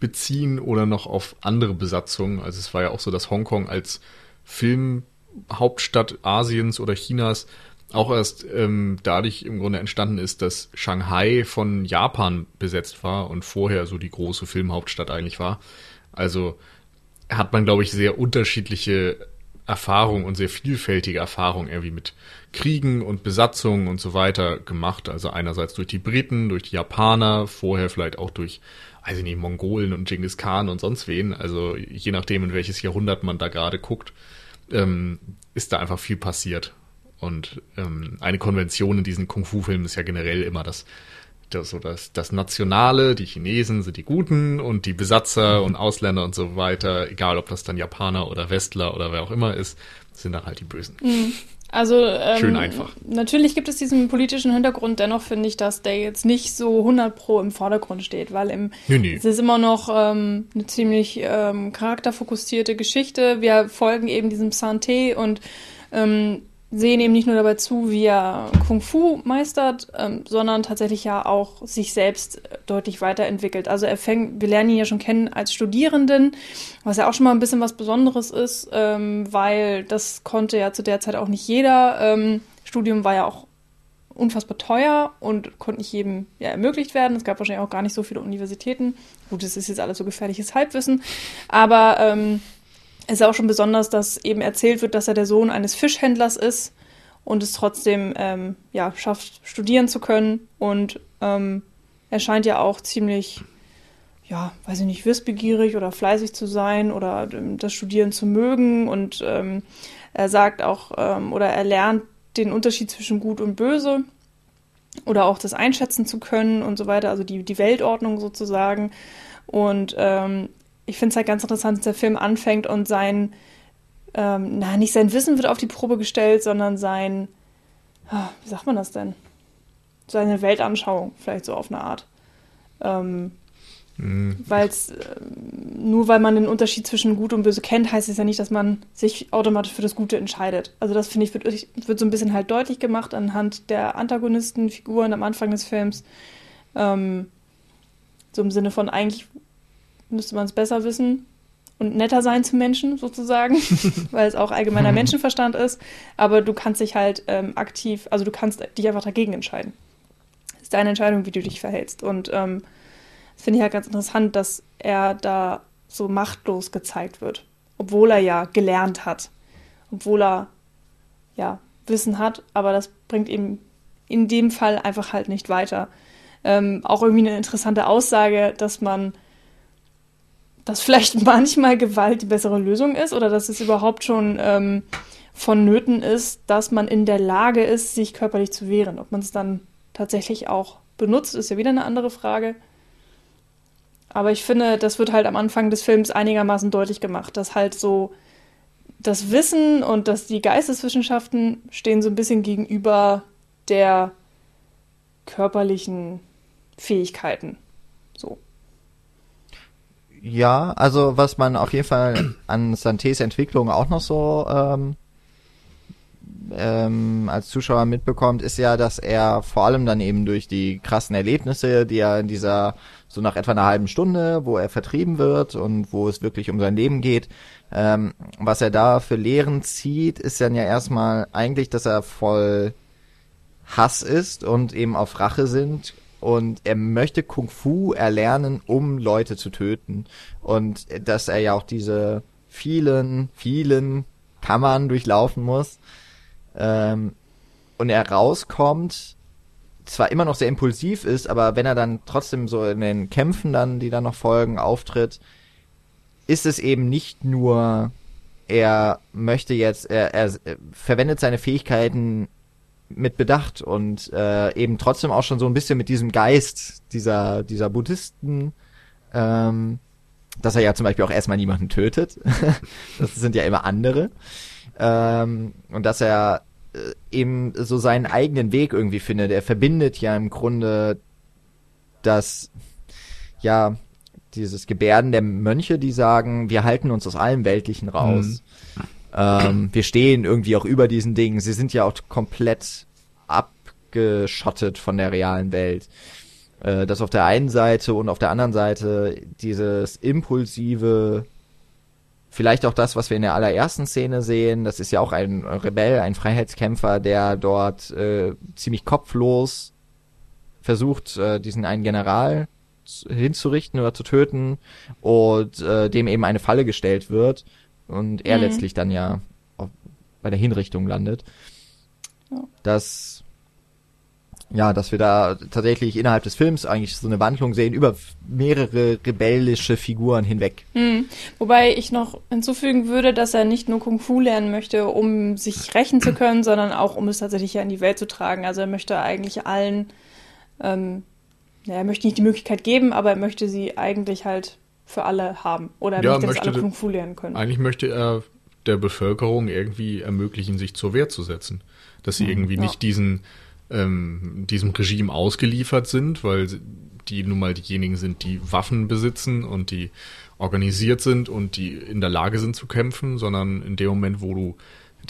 beziehen oder noch auf andere Besatzungen. Also es war ja auch so, dass Hongkong als Filmhauptstadt Asiens oder Chinas auch erst ähm, dadurch im Grunde entstanden ist, dass Shanghai von Japan besetzt war und vorher so die große Filmhauptstadt eigentlich war. Also hat man, glaube ich, sehr unterschiedliche Erfahrungen und sehr vielfältige Erfahrungen irgendwie mit Kriegen und Besatzungen und so weiter gemacht. Also einerseits durch die Briten, durch die Japaner, vorher vielleicht auch durch, weiß ich nicht, Mongolen und Genghis Khan und sonst wen. Also je nachdem, in welches Jahrhundert man da gerade guckt, ähm, ist da einfach viel passiert. Und ähm, eine Konvention in diesen Kung-Fu-Filmen ist ja generell immer das, das, so das, das Nationale, die Chinesen sind die Guten und die Besatzer und Ausländer und so weiter, egal ob das dann Japaner oder Westler oder wer auch immer ist, sind dann halt die Bösen. Mhm. Also ähm, Schön einfach. Natürlich gibt es diesen politischen Hintergrund, dennoch finde ich, dass der jetzt nicht so 100 pro im Vordergrund steht, weil im, Nee, nee. es ist immer noch ähm, eine ziemlich ähm, charakterfokussierte Geschichte. Wir folgen eben diesem Santé und ähm, sehen eben nicht nur dabei zu, wie er Kung Fu meistert, ähm, sondern tatsächlich ja auch sich selbst deutlich weiterentwickelt. Also er fängt, wir lernen ihn ja schon kennen als Studierenden, was ja auch schon mal ein bisschen was Besonderes ist, ähm, weil das konnte ja zu der Zeit auch nicht jeder. Ähm, Studium war ja auch unfassbar teuer und konnte nicht jedem ja, ermöglicht werden. Es gab wahrscheinlich auch gar nicht so viele Universitäten. Gut, das ist jetzt alles so gefährliches Halbwissen, aber ähm, es ist auch schon besonders, dass eben erzählt wird, dass er der Sohn eines Fischhändlers ist und es trotzdem ähm, ja, schafft, studieren zu können. Und ähm, er scheint ja auch ziemlich, ja, weiß ich nicht, wissbegierig oder fleißig zu sein oder ähm, das Studieren zu mögen. Und ähm, er sagt auch, ähm, oder er lernt den Unterschied zwischen Gut und Böse oder auch das einschätzen zu können und so weiter, also die, die Weltordnung sozusagen. Und ähm, ich finde es halt ganz interessant, dass der Film anfängt und sein, ähm, na, nicht sein Wissen wird auf die Probe gestellt, sondern sein, ah, wie sagt man das denn? Seine Weltanschauung, vielleicht so auf eine Art. Ähm, weil es, nur weil man den Unterschied zwischen Gut und Böse kennt, heißt es ja nicht, dass man sich automatisch für das Gute entscheidet. Also das finde ich, wird, wird so ein bisschen halt deutlich gemacht anhand der Antagonistenfiguren am Anfang des Films. Ähm, so im Sinne von eigentlich müsste man es besser wissen und netter sein zu Menschen sozusagen, weil es auch allgemeiner Menschenverstand ist. Aber du kannst dich halt ähm, aktiv, also du kannst dich einfach dagegen entscheiden. Es ist deine Entscheidung, wie du dich verhältst. Und ähm, das finde ich halt ganz interessant, dass er da so machtlos gezeigt wird, obwohl er ja gelernt hat, obwohl er ja Wissen hat, aber das bringt ihm in dem Fall einfach halt nicht weiter. Ähm, auch irgendwie eine interessante Aussage, dass man dass vielleicht manchmal Gewalt die bessere Lösung ist oder dass es überhaupt schon ähm, vonnöten ist, dass man in der Lage ist, sich körperlich zu wehren. Ob man es dann tatsächlich auch benutzt, ist ja wieder eine andere Frage. Aber ich finde, das wird halt am Anfang des Films einigermaßen deutlich gemacht, dass halt so das Wissen und dass die Geisteswissenschaften stehen so ein bisschen gegenüber der körperlichen Fähigkeiten. Ja, also was man auf jeden Fall an Santés Entwicklung auch noch so ähm, ähm, als Zuschauer mitbekommt, ist ja, dass er vor allem dann eben durch die krassen Erlebnisse, die er in dieser so nach etwa einer halben Stunde, wo er vertrieben wird und wo es wirklich um sein Leben geht, ähm, was er da für Lehren zieht, ist dann ja erstmal eigentlich, dass er voll Hass ist und eben auf Rache sind und er möchte Kung Fu erlernen, um Leute zu töten. Und dass er ja auch diese vielen, vielen Kammern durchlaufen muss. Ähm, und er rauskommt, zwar immer noch sehr impulsiv ist, aber wenn er dann trotzdem so in den Kämpfen dann, die dann noch folgen, auftritt, ist es eben nicht nur, er möchte jetzt, er, er verwendet seine Fähigkeiten mit Bedacht und äh, eben trotzdem auch schon so ein bisschen mit diesem Geist dieser, dieser Buddhisten, ähm, dass er ja zum Beispiel auch erstmal niemanden tötet. das sind ja immer andere. Ähm, und dass er äh, eben so seinen eigenen Weg irgendwie findet. Er verbindet ja im Grunde das, ja, dieses Gebärden der Mönche, die sagen, wir halten uns aus allem Weltlichen raus. Mhm. Ähm, wir stehen irgendwie auch über diesen Dingen. Sie sind ja auch komplett abgeschottet von der realen Welt. Äh, das auf der einen Seite und auf der anderen Seite dieses impulsive, vielleicht auch das, was wir in der allerersten Szene sehen, das ist ja auch ein Rebell, ein Freiheitskämpfer, der dort äh, ziemlich kopflos versucht, äh, diesen einen General hinzurichten oder zu töten und äh, dem eben eine Falle gestellt wird und er mhm. letztlich dann ja auf, bei der Hinrichtung landet. Ja. Das ja, dass wir da tatsächlich innerhalb des Films eigentlich so eine Wandlung sehen über mehrere rebellische Figuren hinweg. Hm. Wobei ich noch hinzufügen würde, dass er nicht nur Kung Fu lernen möchte, um sich rächen zu können, sondern auch um es tatsächlich ja in die Welt zu tragen. Also er möchte eigentlich allen, ähm, ja, er möchte nicht die Möglichkeit geben, aber er möchte sie eigentlich halt für alle haben. Oder er ja, möchte, dass alle Kung Fu lernen können. Eigentlich möchte er der Bevölkerung irgendwie ermöglichen, sich zur Wehr zu setzen. Dass sie mhm, irgendwie ja. nicht diesen ähm, diesem Regime ausgeliefert sind, weil die nun mal diejenigen sind, die Waffen besitzen und die organisiert sind und die in der Lage sind zu kämpfen, sondern in dem Moment, wo du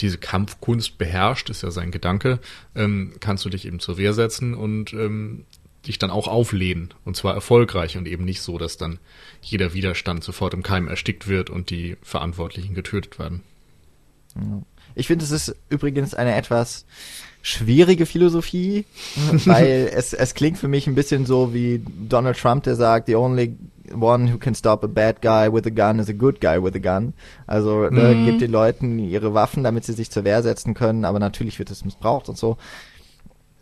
diese Kampfkunst beherrscht, ist ja sein Gedanke, ähm, kannst du dich eben zur Wehr setzen und ähm, dich dann auch auflehnen und zwar erfolgreich und eben nicht so, dass dann jeder Widerstand sofort im Keim erstickt wird und die Verantwortlichen getötet werden. Ich finde, es ist übrigens eine etwas schwierige Philosophie, weil es, es klingt für mich ein bisschen so wie Donald Trump, der sagt, the only one who can stop a bad guy with a gun is a good guy with a gun. Also ne, mhm. gibt den Leuten ihre Waffen, damit sie sich zur Wehr setzen können, aber natürlich wird es missbraucht und so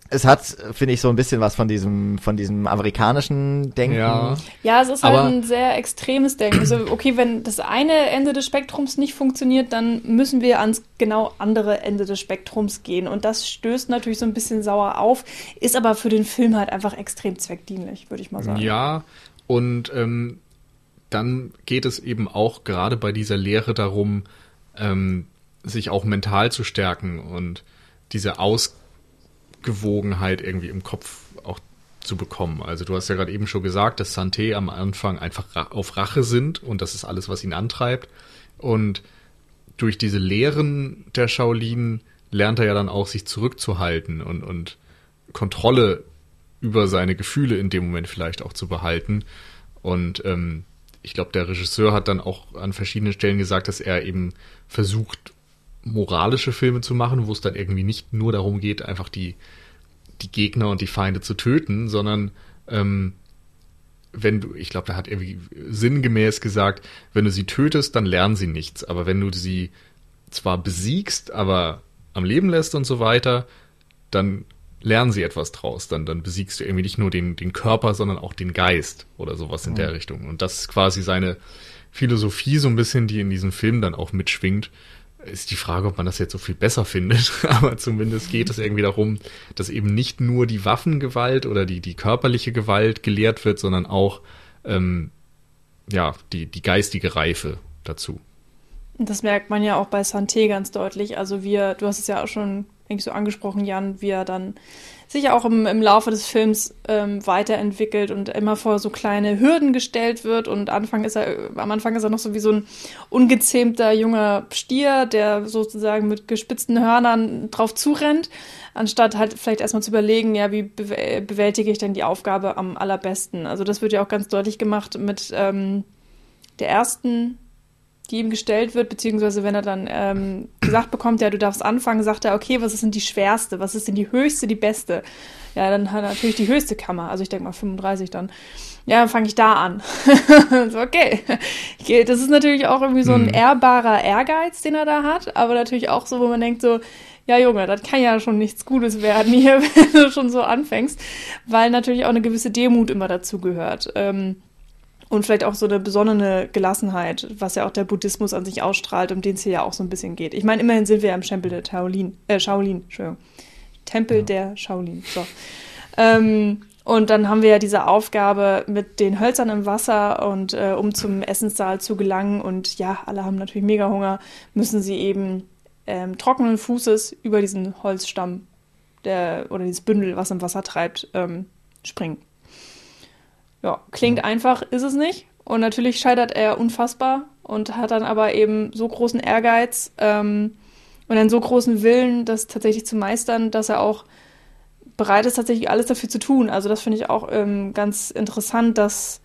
es hat, finde ich, so ein bisschen was von diesem, von diesem amerikanischen Denken. Ja, ja es ist halt ein sehr extremes Denken. Also, okay, wenn das eine Ende des Spektrums nicht funktioniert, dann müssen wir ans genau andere Ende des Spektrums gehen. Und das stößt natürlich so ein bisschen sauer auf, ist aber für den Film halt einfach extrem zweckdienlich, würde ich mal sagen. Ja, und ähm, dann geht es eben auch gerade bei dieser Lehre darum, ähm, sich auch mental zu stärken und diese Aus Ausgewogenheit irgendwie im Kopf auch zu bekommen. Also du hast ja gerade eben schon gesagt, dass Santé am Anfang einfach auf Rache sind und das ist alles, was ihn antreibt. Und durch diese Lehren der Shaolin lernt er ja dann auch, sich zurückzuhalten und, und Kontrolle über seine Gefühle in dem Moment vielleicht auch zu behalten. Und ähm, ich glaube, der Regisseur hat dann auch an verschiedenen Stellen gesagt, dass er eben versucht, moralische Filme zu machen, wo es dann irgendwie nicht nur darum geht, einfach die, die Gegner und die Feinde zu töten, sondern ähm, wenn du, ich glaube, da hat irgendwie sinngemäß gesagt, wenn du sie tötest, dann lernen sie nichts. Aber wenn du sie zwar besiegst, aber am Leben lässt und so weiter, dann lernen sie etwas draus. Dann, dann besiegst du irgendwie nicht nur den, den Körper, sondern auch den Geist oder sowas in mhm. der Richtung. Und das ist quasi seine Philosophie so ein bisschen, die in diesem Film dann auch mitschwingt ist die Frage, ob man das jetzt so viel besser findet, aber zumindest geht es irgendwie darum, dass eben nicht nur die Waffengewalt oder die, die körperliche Gewalt gelehrt wird, sondern auch ähm, ja, die, die geistige Reife dazu. Das merkt man ja auch bei Santé ganz deutlich. Also wir, du hast es ja auch schon eigentlich so angesprochen, Jan, wie er dann sich auch im, im Laufe des Films ähm, weiterentwickelt und immer vor so kleine Hürden gestellt wird. Und Anfang ist er, am Anfang ist er noch so wie so ein ungezähmter junger Stier, der sozusagen mit gespitzten Hörnern drauf zurennt, anstatt halt vielleicht erstmal zu überlegen, ja, wie bewältige ich denn die Aufgabe am allerbesten. Also das wird ja auch ganz deutlich gemacht mit ähm, der ersten die ihm gestellt wird, beziehungsweise wenn er dann ähm, gesagt bekommt, ja, du darfst anfangen, sagt er, okay, was ist denn die schwerste, was ist denn die höchste, die beste? Ja, dann hat er natürlich die höchste Kammer, also ich denke mal 35 dann. Ja, dann fange ich da an. so, okay. Das ist natürlich auch irgendwie so ein mhm. ehrbarer Ehrgeiz, den er da hat, aber natürlich auch so, wo man denkt so, ja Junge, das kann ja schon nichts Gutes werden hier, wenn du schon so anfängst, weil natürlich auch eine gewisse Demut immer dazu gehört. Ähm, und vielleicht auch so eine besonnene Gelassenheit, was ja auch der Buddhismus an sich ausstrahlt, um den es hier ja auch so ein bisschen geht. Ich meine, immerhin sind wir ja im Tempel der Shaolin, äh, Shaolin, Entschuldigung. Tempel ja. der Shaolin, so. Ähm, und dann haben wir ja diese Aufgabe mit den Hölzern im Wasser und äh, um zum Essenssaal zu gelangen und ja, alle haben natürlich mega Hunger, müssen sie eben ähm, trockenen Fußes über diesen Holzstamm der, oder dieses Bündel, was im Wasser treibt, ähm, springen. Ja, klingt einfach, ist es nicht. Und natürlich scheitert er unfassbar und hat dann aber eben so großen Ehrgeiz ähm, und einen so großen Willen, das tatsächlich zu meistern, dass er auch bereit ist, tatsächlich alles dafür zu tun. Also das finde ich auch ähm, ganz interessant, dass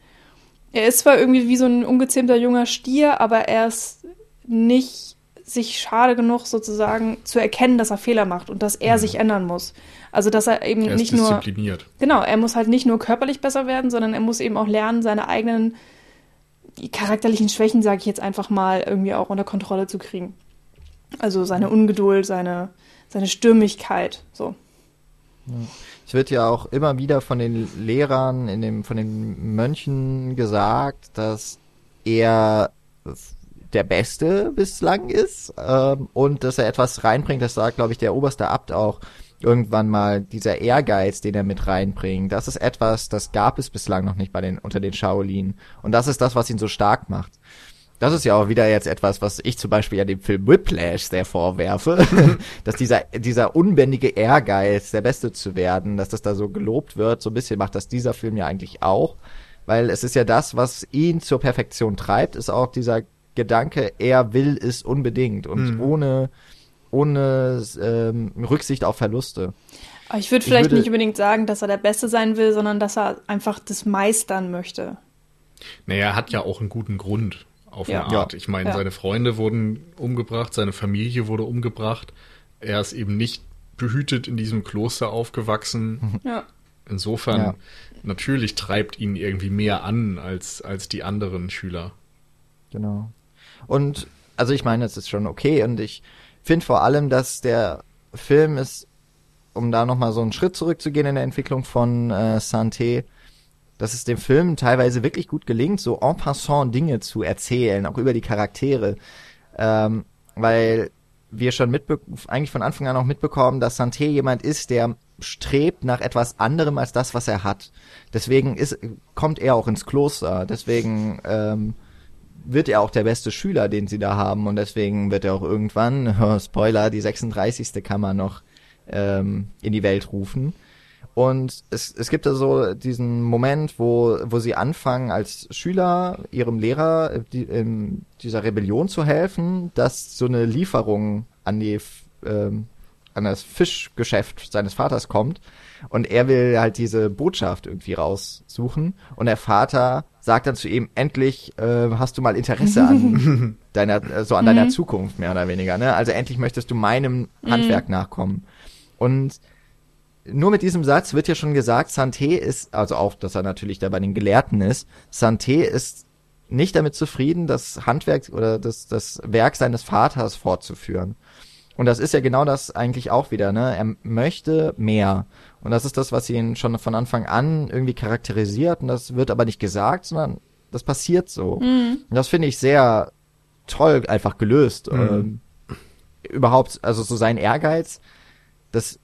er ist zwar irgendwie wie so ein ungezähmter junger Stier, aber er ist nicht sich schade genug sozusagen zu erkennen, dass er Fehler macht und dass er mhm. sich ändern muss. Also dass er eben er nicht nur genau, er muss halt nicht nur körperlich besser werden, sondern er muss eben auch lernen, seine eigenen charakterlichen Schwächen, sage ich jetzt einfach mal, irgendwie auch unter Kontrolle zu kriegen. Also seine Ungeduld, seine seine Stürmigkeit, so. Es wird ja auch immer wieder von den Lehrern, in dem, von den Mönchen gesagt, dass er der Beste bislang ist ähm, und dass er etwas reinbringt, das sagt, glaube ich, der oberste Abt auch irgendwann mal, dieser Ehrgeiz, den er mit reinbringt, das ist etwas, das gab es bislang noch nicht bei den, unter den Shaolin. Und das ist das, was ihn so stark macht. Das ist ja auch wieder jetzt etwas, was ich zum Beispiel ja dem Film Whiplash sehr vorwerfe, dass dieser, dieser unbändige Ehrgeiz, der Beste zu werden, dass das da so gelobt wird, so ein bisschen macht das dieser Film ja eigentlich auch, weil es ist ja das, was ihn zur Perfektion treibt, ist auch dieser Gedanke, er will es unbedingt und mhm. ohne, ohne ähm, Rücksicht auf Verluste. Ich würde vielleicht ich würde, nicht unbedingt sagen, dass er der Beste sein will, sondern dass er einfach das meistern möchte. Naja, er hat ja auch einen guten Grund auf ja. eine Art. Ja. Ich meine, ja. seine Freunde wurden umgebracht, seine Familie wurde umgebracht. Er ist eben nicht behütet in diesem Kloster aufgewachsen. Ja. Insofern, natürlich treibt ihn irgendwie mehr an als, als die anderen Schüler. Genau. Und, also ich meine, es ist schon okay und ich finde vor allem, dass der Film ist, um da nochmal so einen Schritt zurückzugehen in der Entwicklung von äh, Santé, dass es dem Film teilweise wirklich gut gelingt, so en passant Dinge zu erzählen, auch über die Charaktere. Ähm, weil wir schon eigentlich von Anfang an auch mitbekommen, dass Santé jemand ist, der strebt nach etwas anderem als das, was er hat. Deswegen ist, kommt er auch ins Kloster. Deswegen ähm, wird er auch der beste Schüler, den sie da haben. Und deswegen wird er auch irgendwann, oh, Spoiler, die 36. Kammer noch ähm, in die Welt rufen. Und es, es gibt da so diesen Moment, wo, wo sie anfangen, als Schüler ihrem Lehrer die, in dieser Rebellion zu helfen, dass so eine Lieferung an die ähm, an das Fischgeschäft seines Vaters kommt und er will halt diese Botschaft irgendwie raussuchen und der Vater sagt dann zu ihm endlich äh, hast du mal Interesse an deiner so an deiner mhm. Zukunft mehr oder weniger ne also endlich möchtest du meinem Handwerk mhm. nachkommen und nur mit diesem Satz wird ja schon gesagt, Santé ist, also auch, dass er natürlich da bei den Gelehrten ist, Santé ist nicht damit zufrieden, das Handwerk oder das, das Werk seines Vaters fortzuführen. Und das ist ja genau das eigentlich auch wieder, ne? Er möchte mehr. Und das ist das, was ihn schon von Anfang an irgendwie charakterisiert. Und das wird aber nicht gesagt, sondern das passiert so. Mhm. Und das finde ich sehr toll einfach gelöst. Mhm. Ähm, überhaupt, also so sein Ehrgeiz, das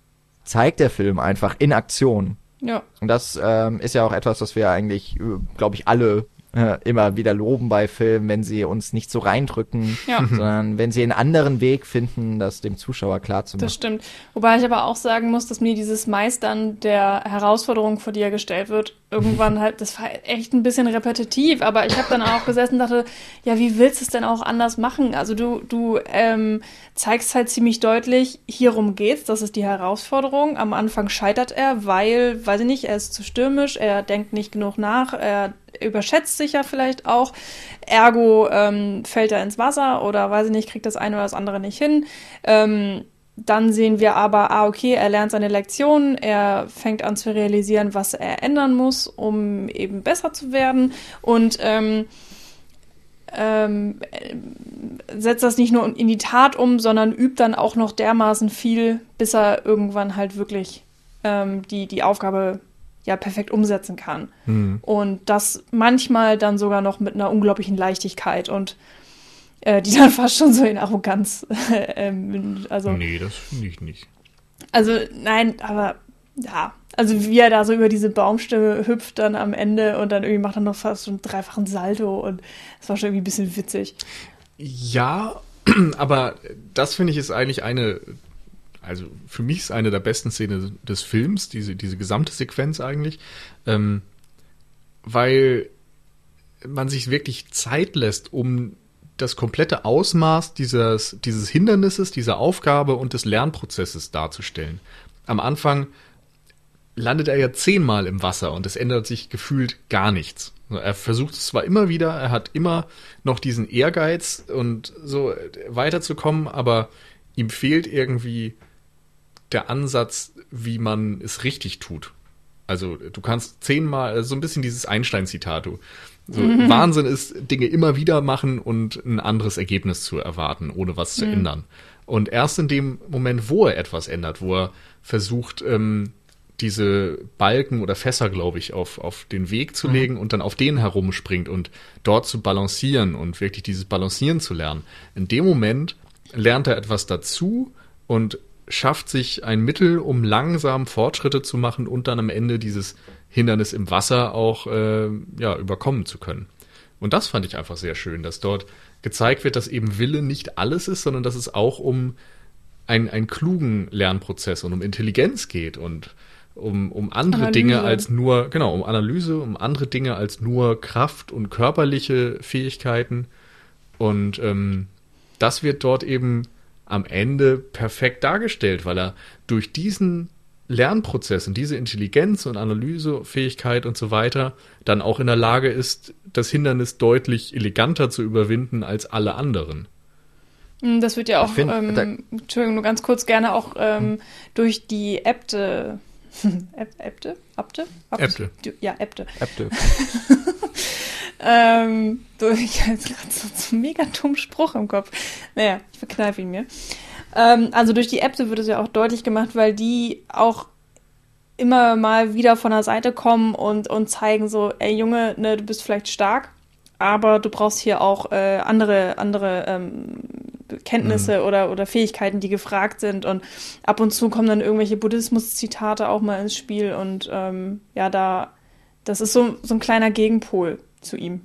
zeigt der Film einfach in Aktion. Ja. Und das ähm, ist ja auch etwas, was wir eigentlich, äh, glaube ich, alle äh, immer wieder loben bei Filmen, wenn sie uns nicht so reindrücken, ja. sondern wenn sie einen anderen Weg finden, das dem Zuschauer klar zu machen. Das stimmt. Wobei ich aber auch sagen muss, dass mir dieses Meistern der Herausforderung, vor die er gestellt wird, irgendwann halt, das war echt ein bisschen repetitiv, aber ich habe dann auch gesessen und dachte, ja, wie willst du es denn auch anders machen? Also du, du ähm, zeigst halt ziemlich deutlich, hierum geht's, das ist die Herausforderung. Am Anfang scheitert er, weil, weiß ich nicht, er ist zu stürmisch, er denkt nicht genug nach, er überschätzt sich ja vielleicht auch. Ergo ähm, fällt er ins Wasser oder weiß ich nicht, kriegt das eine oder das andere nicht hin. Ähm, dann sehen wir aber, ah, okay, er lernt seine Lektionen, er fängt an zu realisieren, was er ändern muss, um eben besser zu werden. Und ähm, ähm, setzt das nicht nur in die Tat um, sondern übt dann auch noch dermaßen viel, bis er irgendwann halt wirklich ähm, die, die Aufgabe ja perfekt umsetzen kann. Mhm. Und das manchmal dann sogar noch mit einer unglaublichen Leichtigkeit und äh, die dann fast schon so in Arroganz. ähm, also, nee, das finde ich nicht. Also, nein, aber ja, also wie er da so über diese Baumstämme hüpft dann am Ende und dann irgendwie macht er noch fast so einen dreifachen Salto und das war schon irgendwie ein bisschen witzig. Ja, aber das finde ich ist eigentlich eine also für mich ist eine der besten Szenen des Films, diese, diese gesamte Sequenz eigentlich, ähm, weil man sich wirklich Zeit lässt, um das komplette Ausmaß dieses, dieses Hindernisses, dieser Aufgabe und des Lernprozesses darzustellen. Am Anfang landet er ja zehnmal im Wasser und es ändert sich gefühlt gar nichts. Er versucht es zwar immer wieder, er hat immer noch diesen Ehrgeiz und so weiterzukommen, aber ihm fehlt irgendwie der Ansatz, wie man es richtig tut. Also du kannst zehnmal, so ein bisschen dieses Einstein-Zitat, du. So, mhm. Wahnsinn ist, Dinge immer wieder machen und ein anderes Ergebnis zu erwarten, ohne was zu mhm. ändern. Und erst in dem Moment, wo er etwas ändert, wo er versucht, ähm, diese Balken oder Fässer, glaube ich, auf, auf den Weg zu mhm. legen und dann auf denen herumspringt und dort zu balancieren und wirklich dieses Balancieren zu lernen. In dem Moment lernt er etwas dazu und schafft sich ein Mittel, um langsam Fortschritte zu machen und dann am Ende dieses Hindernis im Wasser auch äh, ja, überkommen zu können. Und das fand ich einfach sehr schön, dass dort gezeigt wird, dass eben Wille nicht alles ist, sondern dass es auch um ein, einen klugen Lernprozess und um Intelligenz geht und um, um andere Analyse. Dinge als nur, genau, um Analyse, um andere Dinge als nur Kraft und körperliche Fähigkeiten. Und ähm, das wird dort eben am Ende perfekt dargestellt, weil er durch diesen Lernprozess und diese Intelligenz und Analysefähigkeit und so weiter dann auch in der Lage ist, das Hindernis deutlich eleganter zu überwinden als alle anderen. Das wird ja auch, find, ähm, Entschuldigung, nur ganz kurz gerne auch ähm, durch die Äbte Äbte? Abte? Äbte. Ja, Äbte. Äbte. ähm, ich habe gerade so, so einen mega dummen Spruch im Kopf. Naja, ich verkneife ihn mir. Ähm, also durch die Äbte wird es ja auch deutlich gemacht, weil die auch immer mal wieder von der Seite kommen und, und zeigen so, ey Junge, ne, du bist vielleicht stark, aber du brauchst hier auch äh, andere, andere ähm, Kenntnisse mhm. oder, oder Fähigkeiten, die gefragt sind. Und ab und zu kommen dann irgendwelche Buddhismus-Zitate auch mal ins Spiel. Und ähm, ja, da, das ist so, so ein kleiner Gegenpol zu ihm.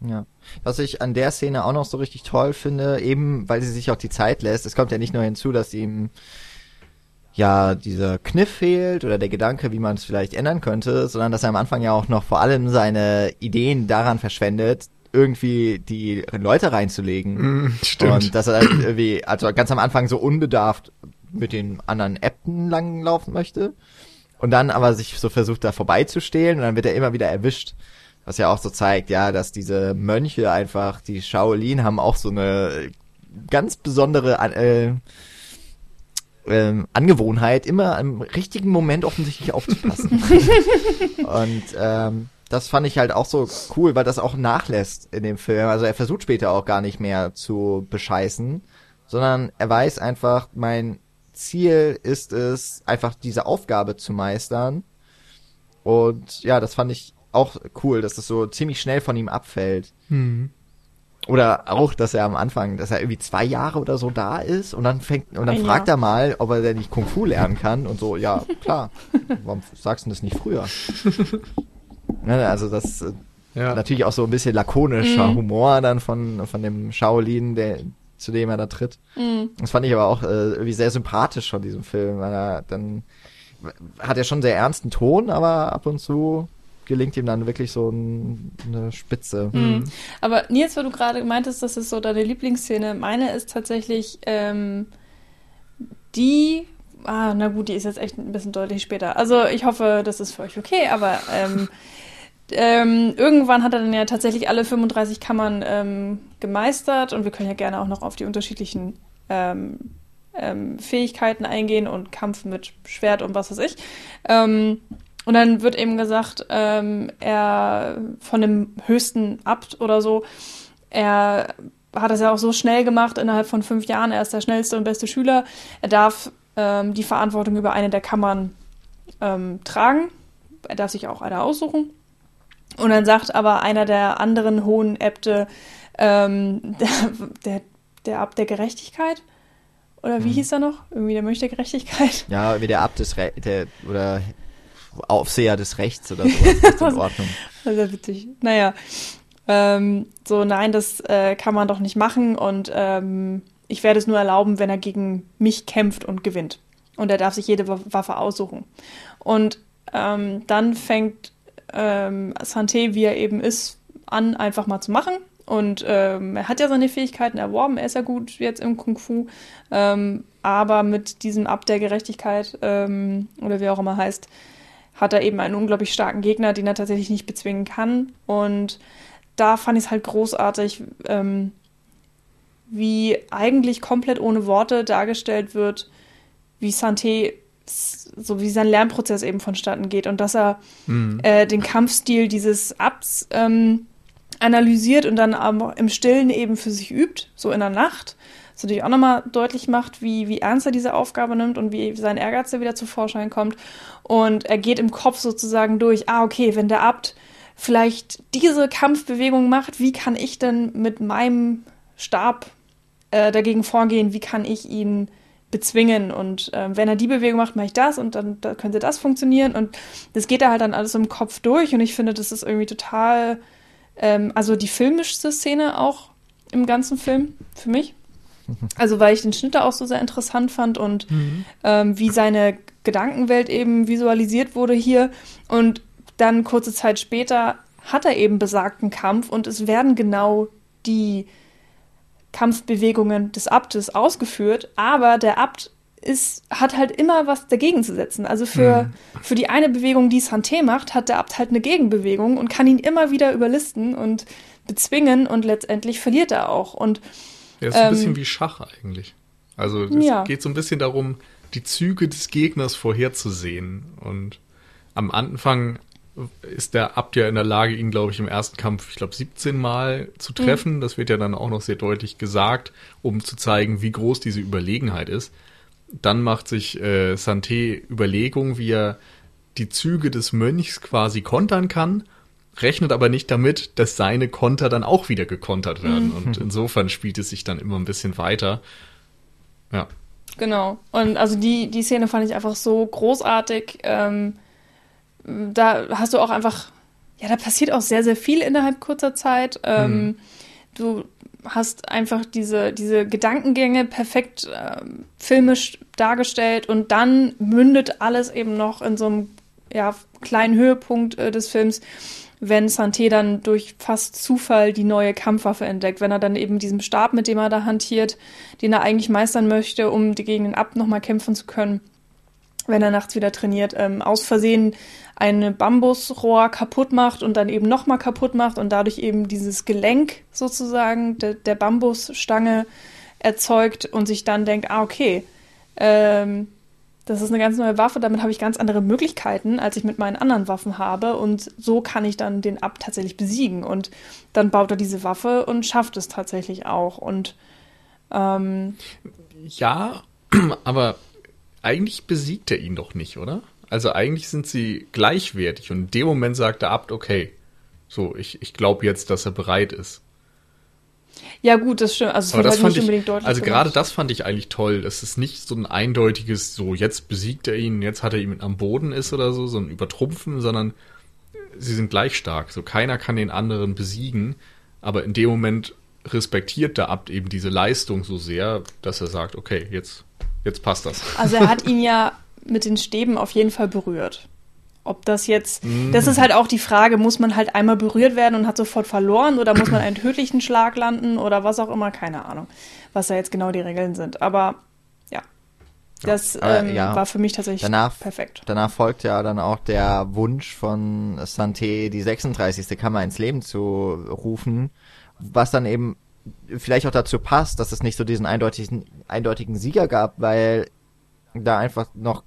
Ja. Was ich an der Szene auch noch so richtig toll finde, eben weil sie sich auch die Zeit lässt, es kommt ja nicht nur hinzu, dass ihm ja dieser Kniff fehlt oder der Gedanke, wie man es vielleicht ändern könnte, sondern dass er am Anfang ja auch noch vor allem seine Ideen daran verschwendet, irgendwie die Leute reinzulegen. Mm, stimmt. Und dass er halt irgendwie, also ganz am Anfang so unbedarft mit den anderen Äbten langlaufen möchte. Und dann aber sich so versucht, da vorbeizustehlen und dann wird er immer wieder erwischt. Was ja auch so zeigt, ja, dass diese Mönche einfach, die Shaolin haben auch so eine ganz besondere äh, ähm, Angewohnheit, immer im richtigen Moment offensichtlich aufzupassen. und ähm, das fand ich halt auch so cool, weil das auch nachlässt in dem Film. Also er versucht später auch gar nicht mehr zu bescheißen, sondern er weiß einfach, mein Ziel ist es, einfach diese Aufgabe zu meistern. Und ja, das fand ich auch cool, dass das so ziemlich schnell von ihm abfällt. Hm. Oder auch, dass er am Anfang, dass er irgendwie zwei Jahre oder so da ist und dann fängt und dann Ein fragt Jahr. er mal, ob er denn nicht Kung Fu lernen kann und so, ja, klar. Warum sagst du das nicht früher? Ne, also das ja. natürlich auch so ein bisschen lakonischer mhm. Humor dann von, von dem Shaolin, der, zu dem er da tritt. Mhm. Das fand ich aber auch äh, irgendwie sehr sympathisch von diesem Film, weil er dann hat er schon sehr ernsten Ton, aber ab und zu gelingt ihm dann wirklich so ein, eine Spitze. Mhm. Aber Nils, weil du gerade meintest, das ist so deine Lieblingsszene, meine ist tatsächlich ähm, die, ah, na gut, die ist jetzt echt ein bisschen deutlich später. Also ich hoffe, das ist für euch okay, aber ähm, ähm, irgendwann hat er dann ja tatsächlich alle 35 Kammern ähm, gemeistert und wir können ja gerne auch noch auf die unterschiedlichen ähm, ähm Fähigkeiten eingehen und Kampf mit Schwert und was weiß ich. Ähm, und dann wird eben gesagt, ähm, er von dem höchsten Abt oder so, er hat das ja auch so schnell gemacht, innerhalb von fünf Jahren, er ist der schnellste und beste Schüler. Er darf die Verantwortung über eine der Kammern tragen. Er darf sich auch eine aussuchen. Und dann sagt aber einer der anderen hohen Äbte, ähm, der, der, der Abt der Gerechtigkeit, oder wie hm. hieß er noch? Irgendwie der Mönch der Gerechtigkeit. Ja, wie der Abt des Re der, oder Aufseher des Rechts oder so. in Ordnung. Das ist ja witzig. Naja. Ähm, so, nein, das äh, kann man doch nicht machen und ähm, ich werde es nur erlauben, wenn er gegen mich kämpft und gewinnt. Und er darf sich jede Waffe aussuchen. Und ähm, dann fängt ähm, Santé, wie er eben ist, an, einfach mal zu machen. Und ähm, er hat ja seine Fähigkeiten erworben, er ist ja gut jetzt im Kung Fu. Ähm, aber mit diesem Ab der Gerechtigkeit, ähm, oder wie auch immer heißt, hat er eben einen unglaublich starken Gegner, den er tatsächlich nicht bezwingen kann. Und da fand ich es halt großartig, ähm, wie eigentlich komplett ohne Worte dargestellt wird, wie Santé so wie sein Lernprozess eben vonstatten geht und dass er mhm. äh, den Kampfstil dieses Abs ähm, analysiert und dann aber im Stillen eben für sich übt, so in der Nacht. Was natürlich auch nochmal deutlich macht, wie, wie ernst er diese Aufgabe nimmt und wie sein Ehrgeiz da wieder zu Vorschein kommt. Und er geht im Kopf sozusagen durch, ah, okay, wenn der Abt vielleicht diese Kampfbewegung macht, wie kann ich denn mit meinem Stab äh, dagegen vorgehen? Wie kann ich ihn bezwingen. Und äh, wenn er die Bewegung macht, mache ich das und dann da könnte das funktionieren. Und das geht da halt dann alles im Kopf durch. Und ich finde, das ist irgendwie total, ähm, also die filmischste Szene auch im ganzen Film für mich. Also weil ich den Schnitt da auch so sehr interessant fand und mhm. ähm, wie seine Gedankenwelt eben visualisiert wurde hier. Und dann kurze Zeit später hat er eben besagten Kampf und es werden genau die Kampfbewegungen des Abtes ausgeführt, aber der Abt ist, hat halt immer was dagegen zu setzen. Also für, mhm. für die eine Bewegung, die Santé macht, hat der Abt halt eine Gegenbewegung und kann ihn immer wieder überlisten und bezwingen und letztendlich verliert er auch. Und, ja, ist ähm, ein bisschen wie Schach eigentlich. Also es ja. geht so ein bisschen darum, die Züge des Gegners vorherzusehen. Und am Anfang ist der Abt ja in der Lage, ihn, glaube ich, im ersten Kampf, ich glaube, 17 Mal zu treffen. Mhm. Das wird ja dann auch noch sehr deutlich gesagt, um zu zeigen, wie groß diese Überlegenheit ist. Dann macht sich äh, Santé Überlegung, wie er die Züge des Mönchs quasi kontern kann, rechnet aber nicht damit, dass seine Konter dann auch wieder gekontert werden. Mhm. Und insofern spielt es sich dann immer ein bisschen weiter. Ja. Genau. Und also die, die Szene fand ich einfach so großartig. Ähm, da hast du auch einfach, ja, da passiert auch sehr, sehr viel innerhalb kurzer Zeit. Ähm, mhm. Du hast einfach diese, diese Gedankengänge perfekt ähm, filmisch dargestellt und dann mündet alles eben noch in so einem ja, kleinen Höhepunkt äh, des Films, wenn Santé dann durch fast Zufall die neue Kampfwaffe entdeckt, wenn er dann eben diesen Stab, mit dem er da hantiert, den er eigentlich meistern möchte, um gegen den Ab nochmal kämpfen zu können, wenn er nachts wieder trainiert, ähm, aus Versehen ein Bambusrohr kaputt macht und dann eben nochmal kaputt macht und dadurch eben dieses Gelenk sozusagen de, der Bambusstange erzeugt und sich dann denkt, ah, okay, ähm, das ist eine ganz neue Waffe, damit habe ich ganz andere Möglichkeiten, als ich mit meinen anderen Waffen habe. Und so kann ich dann den Ab tatsächlich besiegen. Und dann baut er diese Waffe und schafft es tatsächlich auch. Und ähm, ja, aber eigentlich besiegt er ihn doch nicht, oder? Also eigentlich sind sie gleichwertig und in dem Moment sagt der Abt, okay, so, ich, ich glaube jetzt, dass er bereit ist. Ja, gut, das stimmt. Also, das, das fand ich, also gerade das fand ich eigentlich toll, dass es nicht so ein eindeutiges, so jetzt besiegt er ihn, jetzt hat er ihn am Boden ist oder so, so ein Übertrumpfen, sondern sie sind gleich stark. So keiner kann den anderen besiegen, aber in dem Moment respektiert der Abt eben diese Leistung so sehr, dass er sagt, okay, jetzt, jetzt passt das. Also er hat ihn ja mit den Stäben auf jeden Fall berührt. Ob das jetzt, mm. das ist halt auch die Frage, muss man halt einmal berührt werden und hat sofort verloren oder muss man einen tödlichen Schlag landen oder was auch immer, keine Ahnung, was da jetzt genau die Regeln sind. Aber ja, das ja, ähm, ja. war für mich tatsächlich danach, perfekt. Danach folgt ja dann auch der Wunsch von Santé, die 36. Kammer ins Leben zu rufen, was dann eben vielleicht auch dazu passt, dass es nicht so diesen eindeutigen, eindeutigen Sieger gab, weil da einfach noch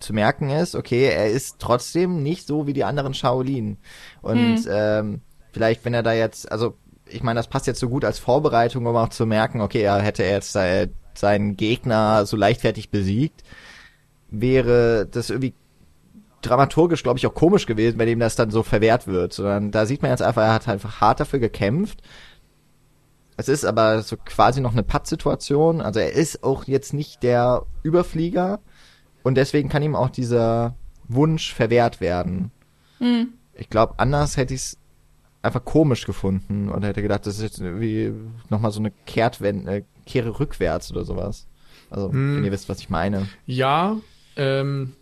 zu merken ist, okay, er ist trotzdem nicht so wie die anderen Shaolin. Und hm. ähm, vielleicht, wenn er da jetzt, also ich meine, das passt jetzt so gut als Vorbereitung, um auch zu merken, okay, er hätte jetzt äh, seinen Gegner so leichtfertig besiegt, wäre das irgendwie dramaturgisch, glaube ich, auch komisch gewesen, wenn ihm das dann so verwehrt wird. Sondern da sieht man jetzt einfach, er hat einfach hart dafür gekämpft. Es ist aber so quasi noch eine Pattsituation. Also er ist auch jetzt nicht der Überflieger, und deswegen kann ihm auch dieser Wunsch verwehrt werden. Mhm. Ich glaube, anders hätte ich es einfach komisch gefunden und hätte gedacht, das ist jetzt irgendwie nochmal so eine Kehrtwende, äh, Kehre rückwärts oder sowas. Also, mhm. wenn ihr wisst, was ich meine. Ja, ähm,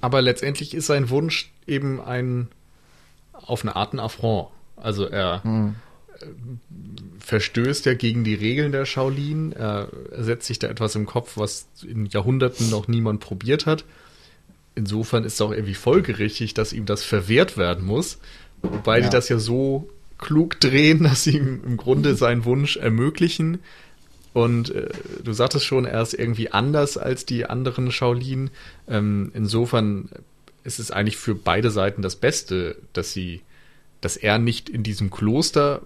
aber letztendlich ist sein Wunsch eben ein auf eine Art ein Affront. Also er, mhm. Verstößt ja gegen die Regeln der Shaolin. Er setzt sich da etwas im Kopf, was in Jahrhunderten noch niemand probiert hat. Insofern ist es auch irgendwie folgerichtig, dass ihm das verwehrt werden muss. Wobei ja. die das ja so klug drehen, dass sie ihm im Grunde seinen Wunsch ermöglichen. Und äh, du sagtest schon, er ist irgendwie anders als die anderen Shaolin. Ähm, insofern ist es eigentlich für beide Seiten das Beste, dass sie, dass er nicht in diesem Kloster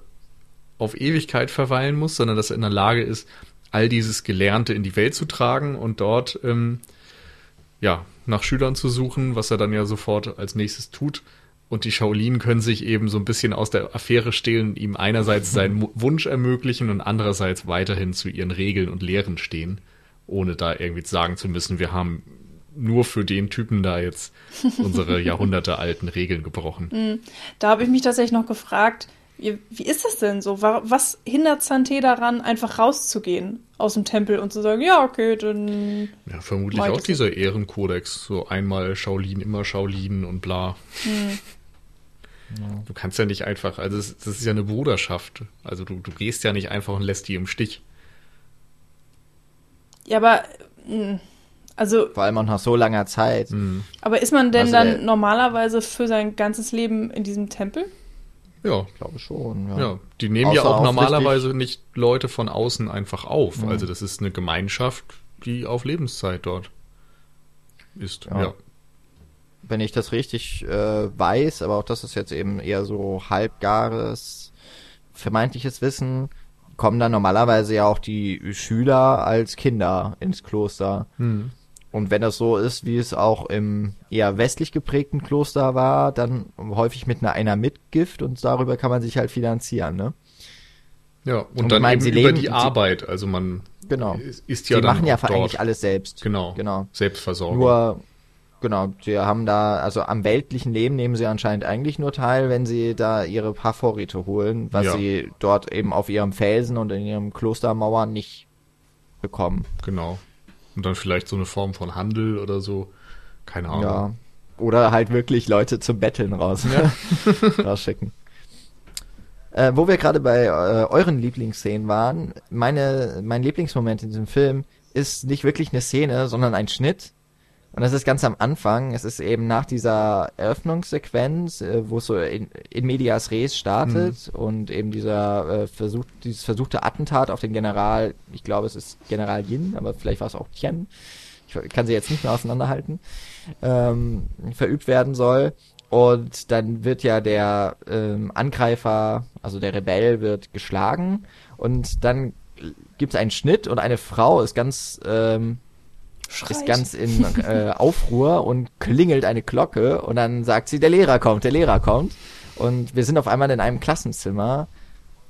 auf Ewigkeit verweilen muss, sondern dass er in der Lage ist, all dieses Gelernte in die Welt zu tragen und dort ähm, ja nach Schülern zu suchen, was er dann ja sofort als nächstes tut. Und die Shaolin können sich eben so ein bisschen aus der Affäre stehlen, ihm einerseits seinen Wunsch ermöglichen und andererseits weiterhin zu ihren Regeln und Lehren stehen, ohne da irgendwie sagen zu müssen, wir haben nur für den Typen da jetzt unsere jahrhundertealten Regeln gebrochen. Hm. Da habe ich mich tatsächlich noch gefragt, wie, wie ist das denn so? Was hindert Santé daran, einfach rauszugehen aus dem Tempel und zu sagen, ja, okay, dann. Ja, vermutlich auch dieser Ehrenkodex. So einmal Shaolin, immer Shaolin und bla. Hm. Du kannst ja nicht einfach, also das, das ist ja eine Bruderschaft. Also du, du gehst ja nicht einfach und lässt die im Stich. Ja, aber. Hm, also. Vor allem auch nach so langer Zeit. Hm. Aber ist man denn also, dann normalerweise für sein ganzes Leben in diesem Tempel? Ja. Ich glaube schon, ja. ja. Die nehmen Außer ja auch normalerweise nicht Leute von außen einfach auf. Mhm. Also das ist eine Gemeinschaft, die auf Lebenszeit dort ist. Ja. ja. Wenn ich das richtig äh, weiß, aber auch das ist jetzt eben eher so halbgares, vermeintliches Wissen, kommen dann normalerweise ja auch die Schüler als Kinder ins Kloster. Mhm. Und wenn das so ist, wie es auch im eher westlich geprägten Kloster war, dann häufig mit einer, einer Mitgift und darüber kann man sich halt finanzieren, ne? Ja, und, und dann meine, eben über leben, die Arbeit, also man genau. ist ja die machen ja eigentlich alles selbst. Genau, genau. Selbstversorgung. Nur, genau, die haben da, also am weltlichen Leben nehmen sie anscheinend eigentlich nur teil, wenn sie da ihre paar Vorräte holen, was ja. sie dort eben auf ihrem Felsen und in ihrem Klostermauern nicht bekommen. Genau. Und dann vielleicht so eine Form von Handel oder so. Keine Ahnung. Ja. Oder halt wirklich Leute zum Betteln raus, ja. rausschicken. Äh, wo wir gerade bei äh, euren Lieblingsszenen waren, meine, mein Lieblingsmoment in diesem Film ist nicht wirklich eine Szene, sondern ein Schnitt. Und das ist ganz am Anfang. Es ist eben nach dieser Eröffnungssequenz, äh, wo es so in, in medias res startet mhm. und eben dieser äh, Versuch, dieses versuchte Attentat auf den General, ich glaube es ist General Yin, aber vielleicht war es auch Tian. Ich kann sie jetzt nicht mehr auseinanderhalten, ähm, verübt werden soll. Und dann wird ja der ähm, Angreifer, also der Rebell, wird geschlagen. Und dann gibt es einen Schnitt und eine Frau ist ganz ähm, Schreit. ist ganz in äh, Aufruhr und klingelt eine Glocke und dann sagt sie, der Lehrer kommt, der Lehrer kommt. Und wir sind auf einmal in einem Klassenzimmer.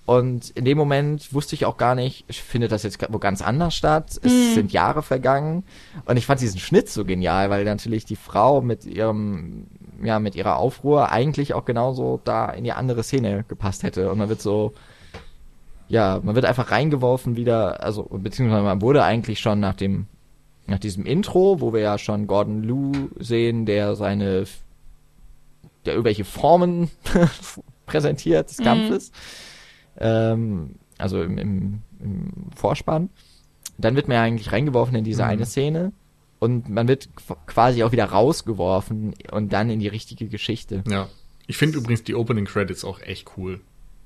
Und in dem Moment wusste ich auch gar nicht, findet das jetzt wo ganz anders statt. Es mm. sind Jahre vergangen. Und ich fand diesen Schnitt so genial, weil natürlich die Frau mit ihrem, ja, mit ihrer Aufruhr eigentlich auch genauso da in die andere Szene gepasst hätte. Und man wird so, ja, man wird einfach reingeworfen wieder, also, beziehungsweise man wurde eigentlich schon nach dem nach diesem Intro, wo wir ja schon Gordon Liu sehen, der seine, der irgendwelche Formen präsentiert des mhm. Kampfes, ähm, also im, im, im Vorspann. Dann wird man ja eigentlich reingeworfen in diese mhm. eine Szene und man wird quasi auch wieder rausgeworfen und dann in die richtige Geschichte. Ja. Ich finde übrigens die Opening Credits auch echt cool.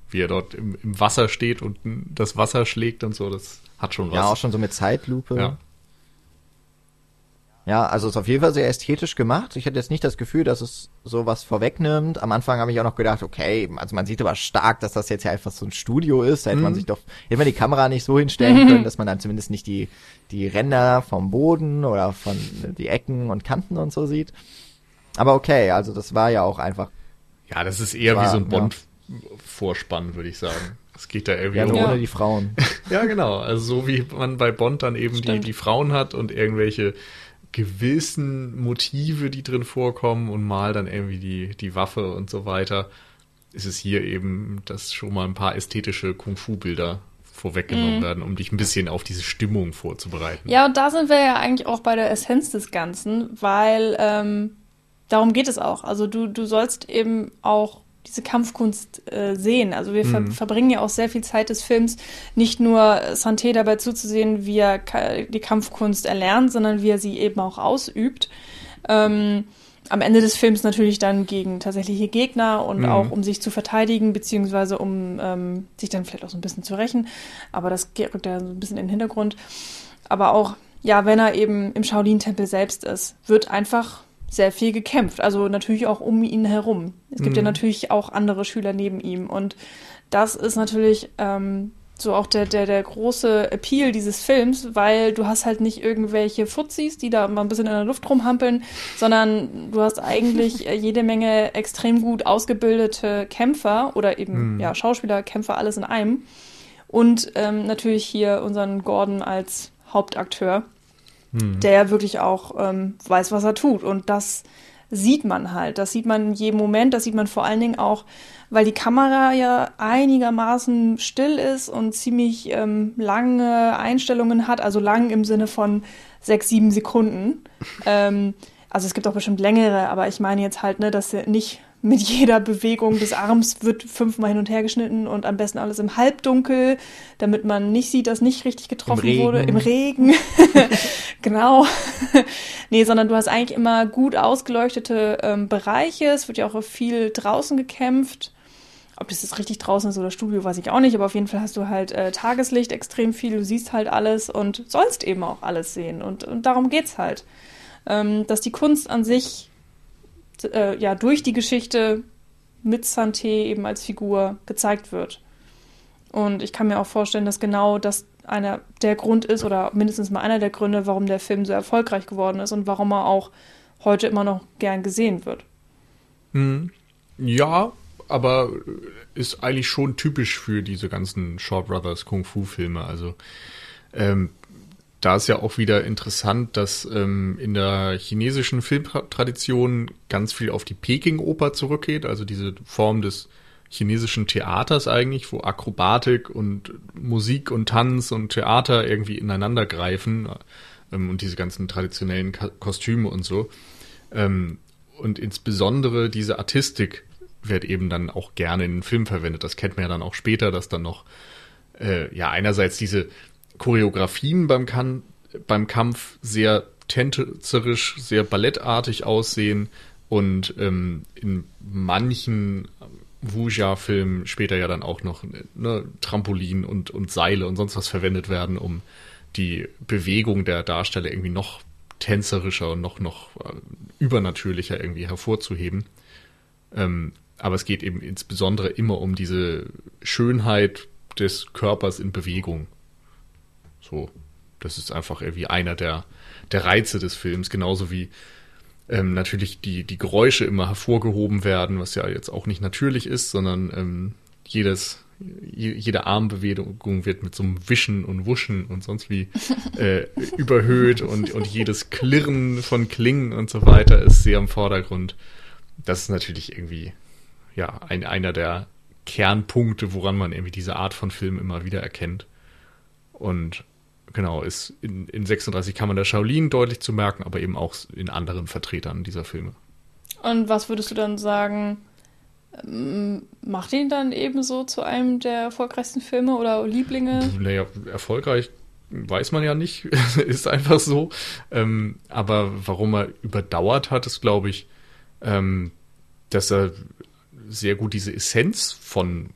Wie er dort im, im Wasser steht und das Wasser schlägt und so, das hat schon was. Ja, auch schon so mit Zeitlupe. Ja. Ja, also es ist auf jeden Fall sehr ästhetisch gemacht. Ich hätte jetzt nicht das Gefühl, dass es sowas vorwegnimmt. Am Anfang habe ich auch noch gedacht, okay, also man sieht aber stark, dass das jetzt ja einfach so ein Studio ist. Da hätte mhm. man sich doch, hätte man die Kamera nicht so hinstellen können, dass man dann zumindest nicht die, die Ränder vom Boden oder von die Ecken und Kanten und so sieht. Aber okay, also das war ja auch einfach. Ja, das ist eher war, wie so ein Bond-Vorspann, würde ich sagen. Es geht da irgendwie ja, um. ohne die Frauen. ja, genau. Also so wie man bei Bond dann eben die, die Frauen hat und irgendwelche gewissen Motive, die drin vorkommen und mal dann irgendwie die, die Waffe und so weiter, ist es hier eben, dass schon mal ein paar ästhetische Kung-Fu-Bilder vorweggenommen mm. werden, um dich ein bisschen auf diese Stimmung vorzubereiten. Ja, und da sind wir ja eigentlich auch bei der Essenz des Ganzen, weil ähm, darum geht es auch. Also du, du sollst eben auch diese Kampfkunst äh, sehen. Also wir ver verbringen ja auch sehr viel Zeit des Films, nicht nur Santé dabei zuzusehen, wie er die Kampfkunst erlernt, sondern wie er sie eben auch ausübt. Ähm, am Ende des Films natürlich dann gegen tatsächliche Gegner und mhm. auch um sich zu verteidigen, beziehungsweise um ähm, sich dann vielleicht auch so ein bisschen zu rächen. Aber das rückt ja so ein bisschen in den Hintergrund. Aber auch, ja, wenn er eben im Shaolin-Tempel selbst ist, wird einfach sehr viel gekämpft. Also natürlich auch um ihn herum. Es gibt mhm. ja natürlich auch andere Schüler neben ihm. Und das ist natürlich ähm, so auch der, der, der große Appeal dieses Films, weil du hast halt nicht irgendwelche Fuzis, die da mal ein bisschen in der Luft rumhampeln, sondern du hast eigentlich jede Menge extrem gut ausgebildete Kämpfer oder eben mhm. ja Schauspieler, Kämpfer, alles in einem. Und ähm, natürlich hier unseren Gordon als Hauptakteur, mhm. der wirklich auch ähm, weiß, was er tut. Und das sieht man halt. Das sieht man in jedem Moment. Das sieht man vor allen Dingen auch weil die Kamera ja einigermaßen still ist und ziemlich ähm, lange Einstellungen hat, also lang im Sinne von sechs, sieben Sekunden. ähm, also es gibt auch bestimmt längere, aber ich meine jetzt halt, ne, dass nicht mit jeder Bewegung des Arms wird fünfmal hin und her geschnitten und am besten alles im Halbdunkel, damit man nicht sieht, dass nicht richtig getroffen Im wurde. Im Regen. genau. nee, sondern du hast eigentlich immer gut ausgeleuchtete ähm, Bereiche. Es wird ja auch viel draußen gekämpft. Ob das jetzt richtig draußen ist oder Studio, weiß ich auch nicht, aber auf jeden Fall hast du halt äh, Tageslicht extrem viel, du siehst halt alles und sollst eben auch alles sehen. Und, und darum geht's halt. Ähm, dass die Kunst an sich äh, ja durch die Geschichte mit Santé eben als Figur gezeigt wird. Und ich kann mir auch vorstellen, dass genau das einer der Grund ist oder mindestens mal einer der Gründe, warum der Film so erfolgreich geworden ist und warum er auch heute immer noch gern gesehen wird. Hm. Ja, aber ist eigentlich schon typisch für diese ganzen Shaw Brothers Kung Fu Filme. Also ähm, da ist ja auch wieder interessant, dass ähm, in der chinesischen Filmtradition ganz viel auf die Peking-Oper zurückgeht, also diese Form des chinesischen Theaters eigentlich, wo Akrobatik und Musik und Tanz und Theater irgendwie ineinander greifen ähm, und diese ganzen traditionellen Ka Kostüme und so. Ähm, und insbesondere diese Artistik wird eben dann auch gerne in den Film verwendet. Das kennt man ja dann auch später, dass dann noch äh, ja einerseits diese Choreografien beim, kan beim Kampf sehr tänzerisch, sehr ballettartig aussehen und ähm, in manchen Wuja-Filmen später ja dann auch noch ne, Trampolin und, und Seile und sonst was verwendet werden, um die Bewegung der Darsteller irgendwie noch tänzerischer und noch, noch äh, übernatürlicher irgendwie hervorzuheben. Ähm, aber es geht eben insbesondere immer um diese Schönheit des Körpers in Bewegung. So, das ist einfach irgendwie einer der, der Reize des Films, genauso wie ähm, natürlich die, die Geräusche immer hervorgehoben werden, was ja jetzt auch nicht natürlich ist, sondern ähm, jedes, jede Armbewegung wird mit so einem Wischen und Wuschen und sonst wie äh, überhöht und, und jedes Klirren von Klingen und so weiter ist sehr im Vordergrund. Das ist natürlich irgendwie ja, ein, einer der Kernpunkte, woran man irgendwie diese Art von Film immer wieder erkennt. Und genau, ist in, in 36 kann man der Shaolin deutlich zu merken, aber eben auch in anderen Vertretern dieser Filme. Und was würdest du dann sagen, ähm, macht ihn dann ebenso zu einem der erfolgreichsten Filme oder Lieblinge? Naja, erfolgreich weiß man ja nicht, ist einfach so. Ähm, aber warum er überdauert hat, ist, glaube ich, ähm, dass er sehr gut diese Essenz von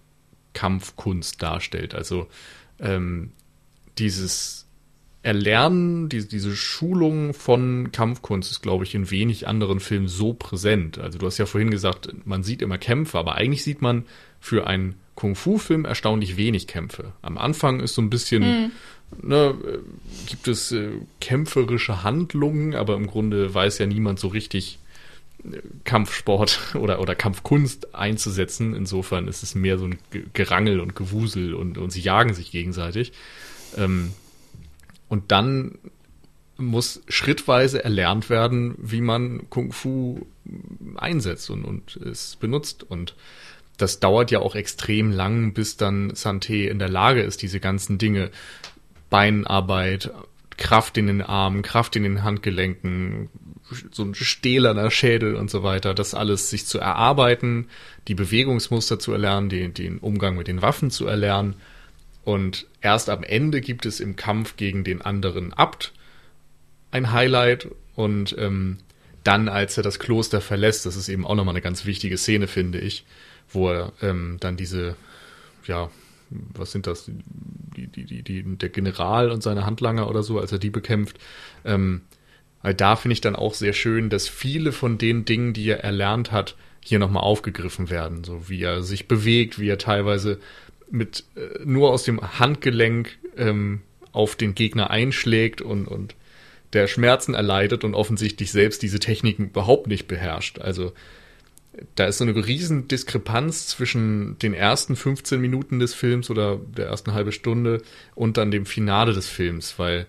Kampfkunst darstellt. Also ähm, dieses Erlernen, die, diese Schulung von Kampfkunst ist, glaube ich, in wenig anderen Filmen so präsent. Also du hast ja vorhin gesagt, man sieht immer Kämpfe, aber eigentlich sieht man für einen Kung-Fu-Film erstaunlich wenig Kämpfe. Am Anfang ist so ein bisschen, mhm. ne, gibt es äh, kämpferische Handlungen, aber im Grunde weiß ja niemand so richtig, Kampfsport oder, oder Kampfkunst einzusetzen. Insofern ist es mehr so ein Gerangel und Gewusel und, und sie jagen sich gegenseitig. Ähm, und dann muss schrittweise erlernt werden, wie man Kung Fu einsetzt und, und es benutzt. Und das dauert ja auch extrem lang, bis dann Santé in der Lage ist, diese ganzen Dinge, Beinarbeit, Kraft in den Armen, Kraft in den Handgelenken, so ein stählerner Schädel und so weiter, das alles sich zu erarbeiten, die Bewegungsmuster zu erlernen, den, den Umgang mit den Waffen zu erlernen. Und erst am Ende gibt es im Kampf gegen den anderen Abt ein Highlight und ähm, dann, als er das Kloster verlässt, das ist eben auch nochmal eine ganz wichtige Szene, finde ich, wo er ähm, dann diese, ja, was sind das, die, die, die, der General und seine Handlanger oder so, als er die bekämpft, ähm, weil da finde ich dann auch sehr schön, dass viele von den Dingen, die er erlernt hat, hier nochmal aufgegriffen werden. So wie er sich bewegt, wie er teilweise mit äh, nur aus dem Handgelenk ähm, auf den Gegner einschlägt und, und der Schmerzen erleidet und offensichtlich selbst diese Techniken überhaupt nicht beherrscht. Also da ist so eine riesen Diskrepanz zwischen den ersten 15 Minuten des Films oder der ersten halbe Stunde und dann dem Finale des Films, weil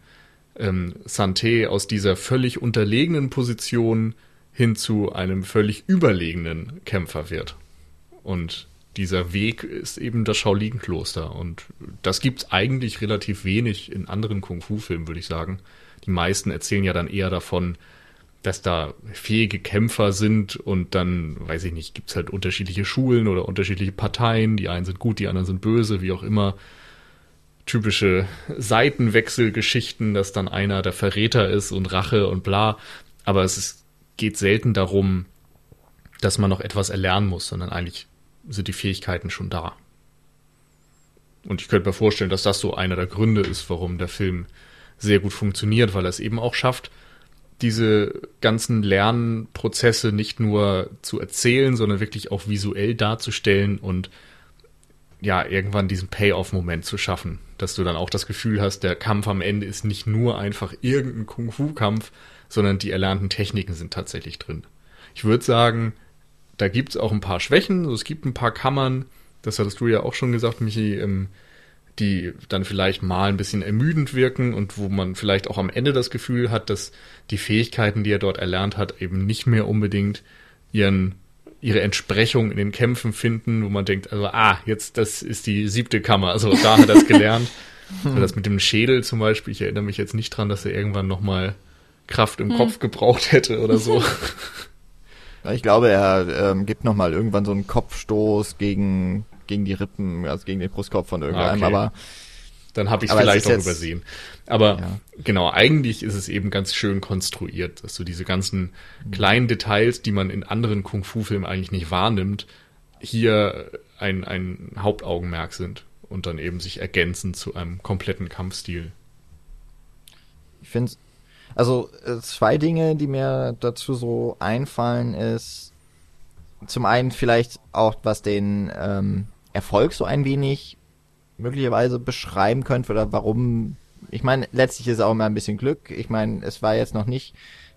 ähm, Santé aus dieser völlig unterlegenen Position hin zu einem völlig überlegenen Kämpfer wird. Und dieser Weg ist eben das Shaolin-Kloster. Und das gibt's eigentlich relativ wenig in anderen Kung-Fu-Filmen, würde ich sagen. Die meisten erzählen ja dann eher davon, dass da fähige Kämpfer sind und dann, weiß ich nicht, gibt's halt unterschiedliche Schulen oder unterschiedliche Parteien. Die einen sind gut, die anderen sind böse, wie auch immer. Typische Seitenwechselgeschichten, dass dann einer der Verräter ist und Rache und bla. Aber es ist, geht selten darum, dass man noch etwas erlernen muss, sondern eigentlich sind die Fähigkeiten schon da. Und ich könnte mir vorstellen, dass das so einer der Gründe ist, warum der Film sehr gut funktioniert, weil er es eben auch schafft, diese ganzen Lernprozesse nicht nur zu erzählen, sondern wirklich auch visuell darzustellen und ja, irgendwann diesen Payoff-Moment zu schaffen, dass du dann auch das Gefühl hast, der Kampf am Ende ist nicht nur einfach irgendein Kung-Fu-Kampf, sondern die erlernten Techniken sind tatsächlich drin. Ich würde sagen, da gibt es auch ein paar Schwächen, also es gibt ein paar Kammern, das hattest du ja auch schon gesagt, Michi, ähm, die dann vielleicht mal ein bisschen ermüdend wirken und wo man vielleicht auch am Ende das Gefühl hat, dass die Fähigkeiten, die er dort erlernt hat, eben nicht mehr unbedingt ihren ihre Entsprechung in den Kämpfen finden, wo man denkt, also ah, jetzt das ist die siebte Kammer, also da hat er es gelernt. Also das mit dem Schädel zum Beispiel, ich erinnere mich jetzt nicht dran, dass er irgendwann nochmal Kraft im hm. Kopf gebraucht hätte oder so. Ich glaube, er ähm, gibt nochmal irgendwann so einen Kopfstoß gegen gegen die Rippen, also gegen den Brustkorb von irgendeinem, ah, okay. aber dann habe ich es vielleicht auch jetzt, übersehen. Aber ja. genau, eigentlich ist es eben ganz schön konstruiert, dass du diese ganzen mhm. kleinen Details, die man in anderen Kung-Fu-Filmen eigentlich nicht wahrnimmt, hier ein, ein Hauptaugenmerk sind und dann eben sich ergänzen zu einem kompletten Kampfstil. Ich finde also äh, zwei Dinge, die mir dazu so einfallen, ist zum einen vielleicht auch, was den ähm, Erfolg so ein wenig möglicherweise beschreiben könnt oder warum. Ich meine, letztlich ist es auch immer ein bisschen Glück. Ich meine, es war jetzt noch nicht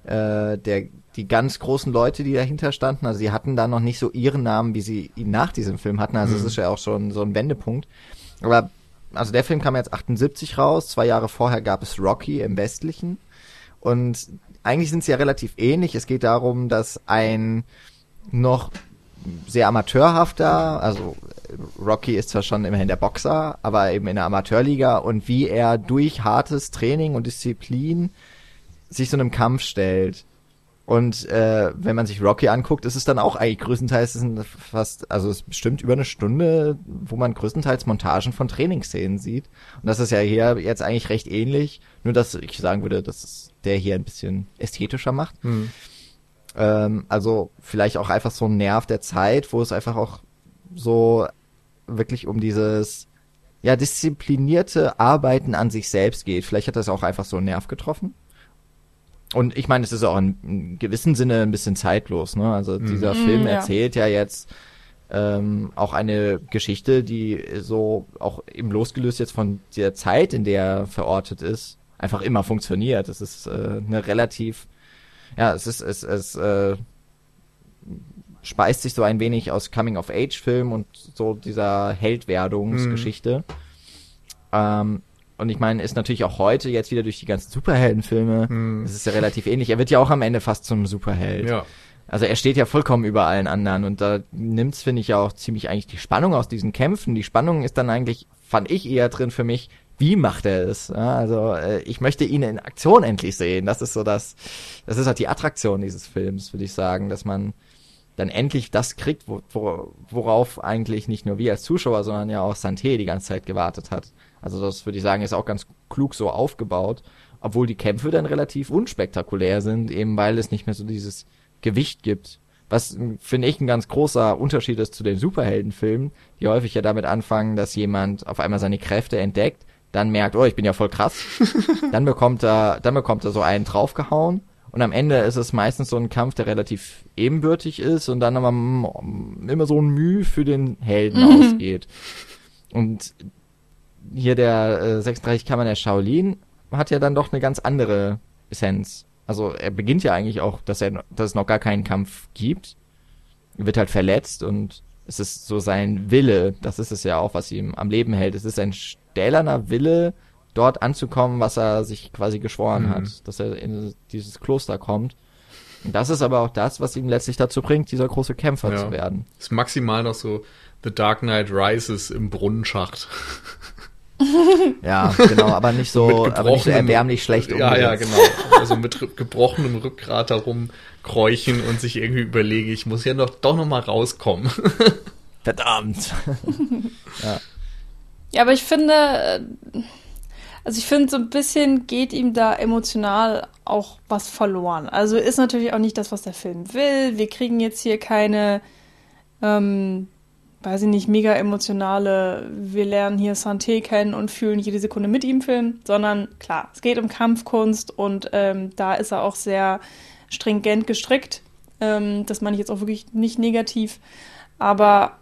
äh, der die ganz großen Leute, die dahinter standen. Also sie hatten da noch nicht so ihren Namen, wie sie ihn nach diesem Film hatten. Also es mhm. ist ja auch schon so ein Wendepunkt. Aber also der Film kam jetzt 78 raus. Zwei Jahre vorher gab es Rocky im Westlichen. Und eigentlich sind sie ja relativ ähnlich. Es geht darum, dass ein noch sehr amateurhafter, also Rocky ist zwar schon immerhin der Boxer, aber eben in der Amateurliga und wie er durch hartes Training und Disziplin sich so einem Kampf stellt. Und äh, wenn man sich Rocky anguckt, ist es dann auch eigentlich größtenteils ist fast, also es ist bestimmt über eine Stunde, wo man größtenteils Montagen von Trainingsszenen sieht. Und das ist ja hier jetzt eigentlich recht ähnlich, nur dass ich sagen würde, dass es der hier ein bisschen ästhetischer macht. Mhm. Ähm, also vielleicht auch einfach so ein Nerv der Zeit, wo es einfach auch so wirklich um dieses ja disziplinierte Arbeiten an sich selbst geht. Vielleicht hat das auch einfach so einen Nerv getroffen. Und ich meine, es ist auch in, in gewissen Sinne ein bisschen zeitlos. Ne? Also mhm. dieser mhm, Film ja. erzählt ja jetzt ähm, auch eine Geschichte, die so auch eben losgelöst jetzt von der Zeit, in der er verortet ist, einfach immer funktioniert. Es ist äh, eine relativ ja, es ist, es, es äh, speist sich so ein wenig aus Coming-of-Age-Film und so dieser Heldwerdungsgeschichte. Mhm. Ähm, und ich meine, ist natürlich auch heute jetzt wieder durch die ganzen Superheldenfilme, es ist ja relativ ähnlich. Er wird ja auch am Ende fast zum Superheld. Ja. Also er steht ja vollkommen über allen anderen und da nimmt's, finde ich, ja auch ziemlich eigentlich die Spannung aus diesen Kämpfen. Die Spannung ist dann eigentlich, fand ich eher drin für mich, wie macht er es? Ja, also äh, ich möchte ihn in Aktion endlich sehen. Das ist so das, das ist halt die Attraktion dieses Films, würde ich sagen, dass man dann endlich das kriegt, wo, wo, worauf eigentlich nicht nur wir als Zuschauer, sondern ja auch Santé die ganze Zeit gewartet hat. Also das würde ich sagen, ist auch ganz klug so aufgebaut, obwohl die Kämpfe dann relativ unspektakulär sind, eben weil es nicht mehr so dieses Gewicht gibt. Was, finde ich, ein ganz großer Unterschied ist zu den Superheldenfilmen, die häufig ja damit anfangen, dass jemand auf einmal seine Kräfte entdeckt dann merkt, oh, ich bin ja voll krass. dann bekommt er, dann bekommt er so einen draufgehauen. Und am Ende ist es meistens so ein Kampf, der relativ ebenbürtig ist und dann aber immer so ein Mühe für den Helden mhm. ausgeht. Und hier der äh, 36 Kammer der Shaolin hat ja dann doch eine ganz andere Essenz. Also er beginnt ja eigentlich auch, dass er, dass es noch gar keinen Kampf gibt. Er wird halt verletzt und es ist so sein Wille, das ist es ja auch, was ihm am Leben hält. Es ist ein stählerner Wille, dort anzukommen, was er sich quasi geschworen mhm. hat, dass er in dieses Kloster kommt. Und das ist aber auch das, was ihn letztlich dazu bringt, dieser große Kämpfer ja. zu werden. Ist maximal noch so The Dark Knight Rises im Brunnenschacht. Ja, genau, aber nicht so, aber nicht so erbärmlich schlecht umgesetzt. Ja, ja, genau. Also mit gebrochenem Rückgrat darum kräuchen und sich irgendwie überlege, ich muss ja noch, doch noch mal rauskommen. Verdammt. ja. Ja, aber ich finde, äh, also ich finde, so ein bisschen geht ihm da emotional auch was verloren. Also ist natürlich auch nicht das, was der Film will. Wir kriegen jetzt hier keine, ähm, weiß ich nicht, mega emotionale, wir lernen hier Santé kennen und fühlen jede Sekunde mit ihm Film, sondern klar, es geht um Kampfkunst und ähm, da ist er auch sehr stringent gestrickt. Ähm, das meine ich jetzt auch wirklich nicht negativ. Aber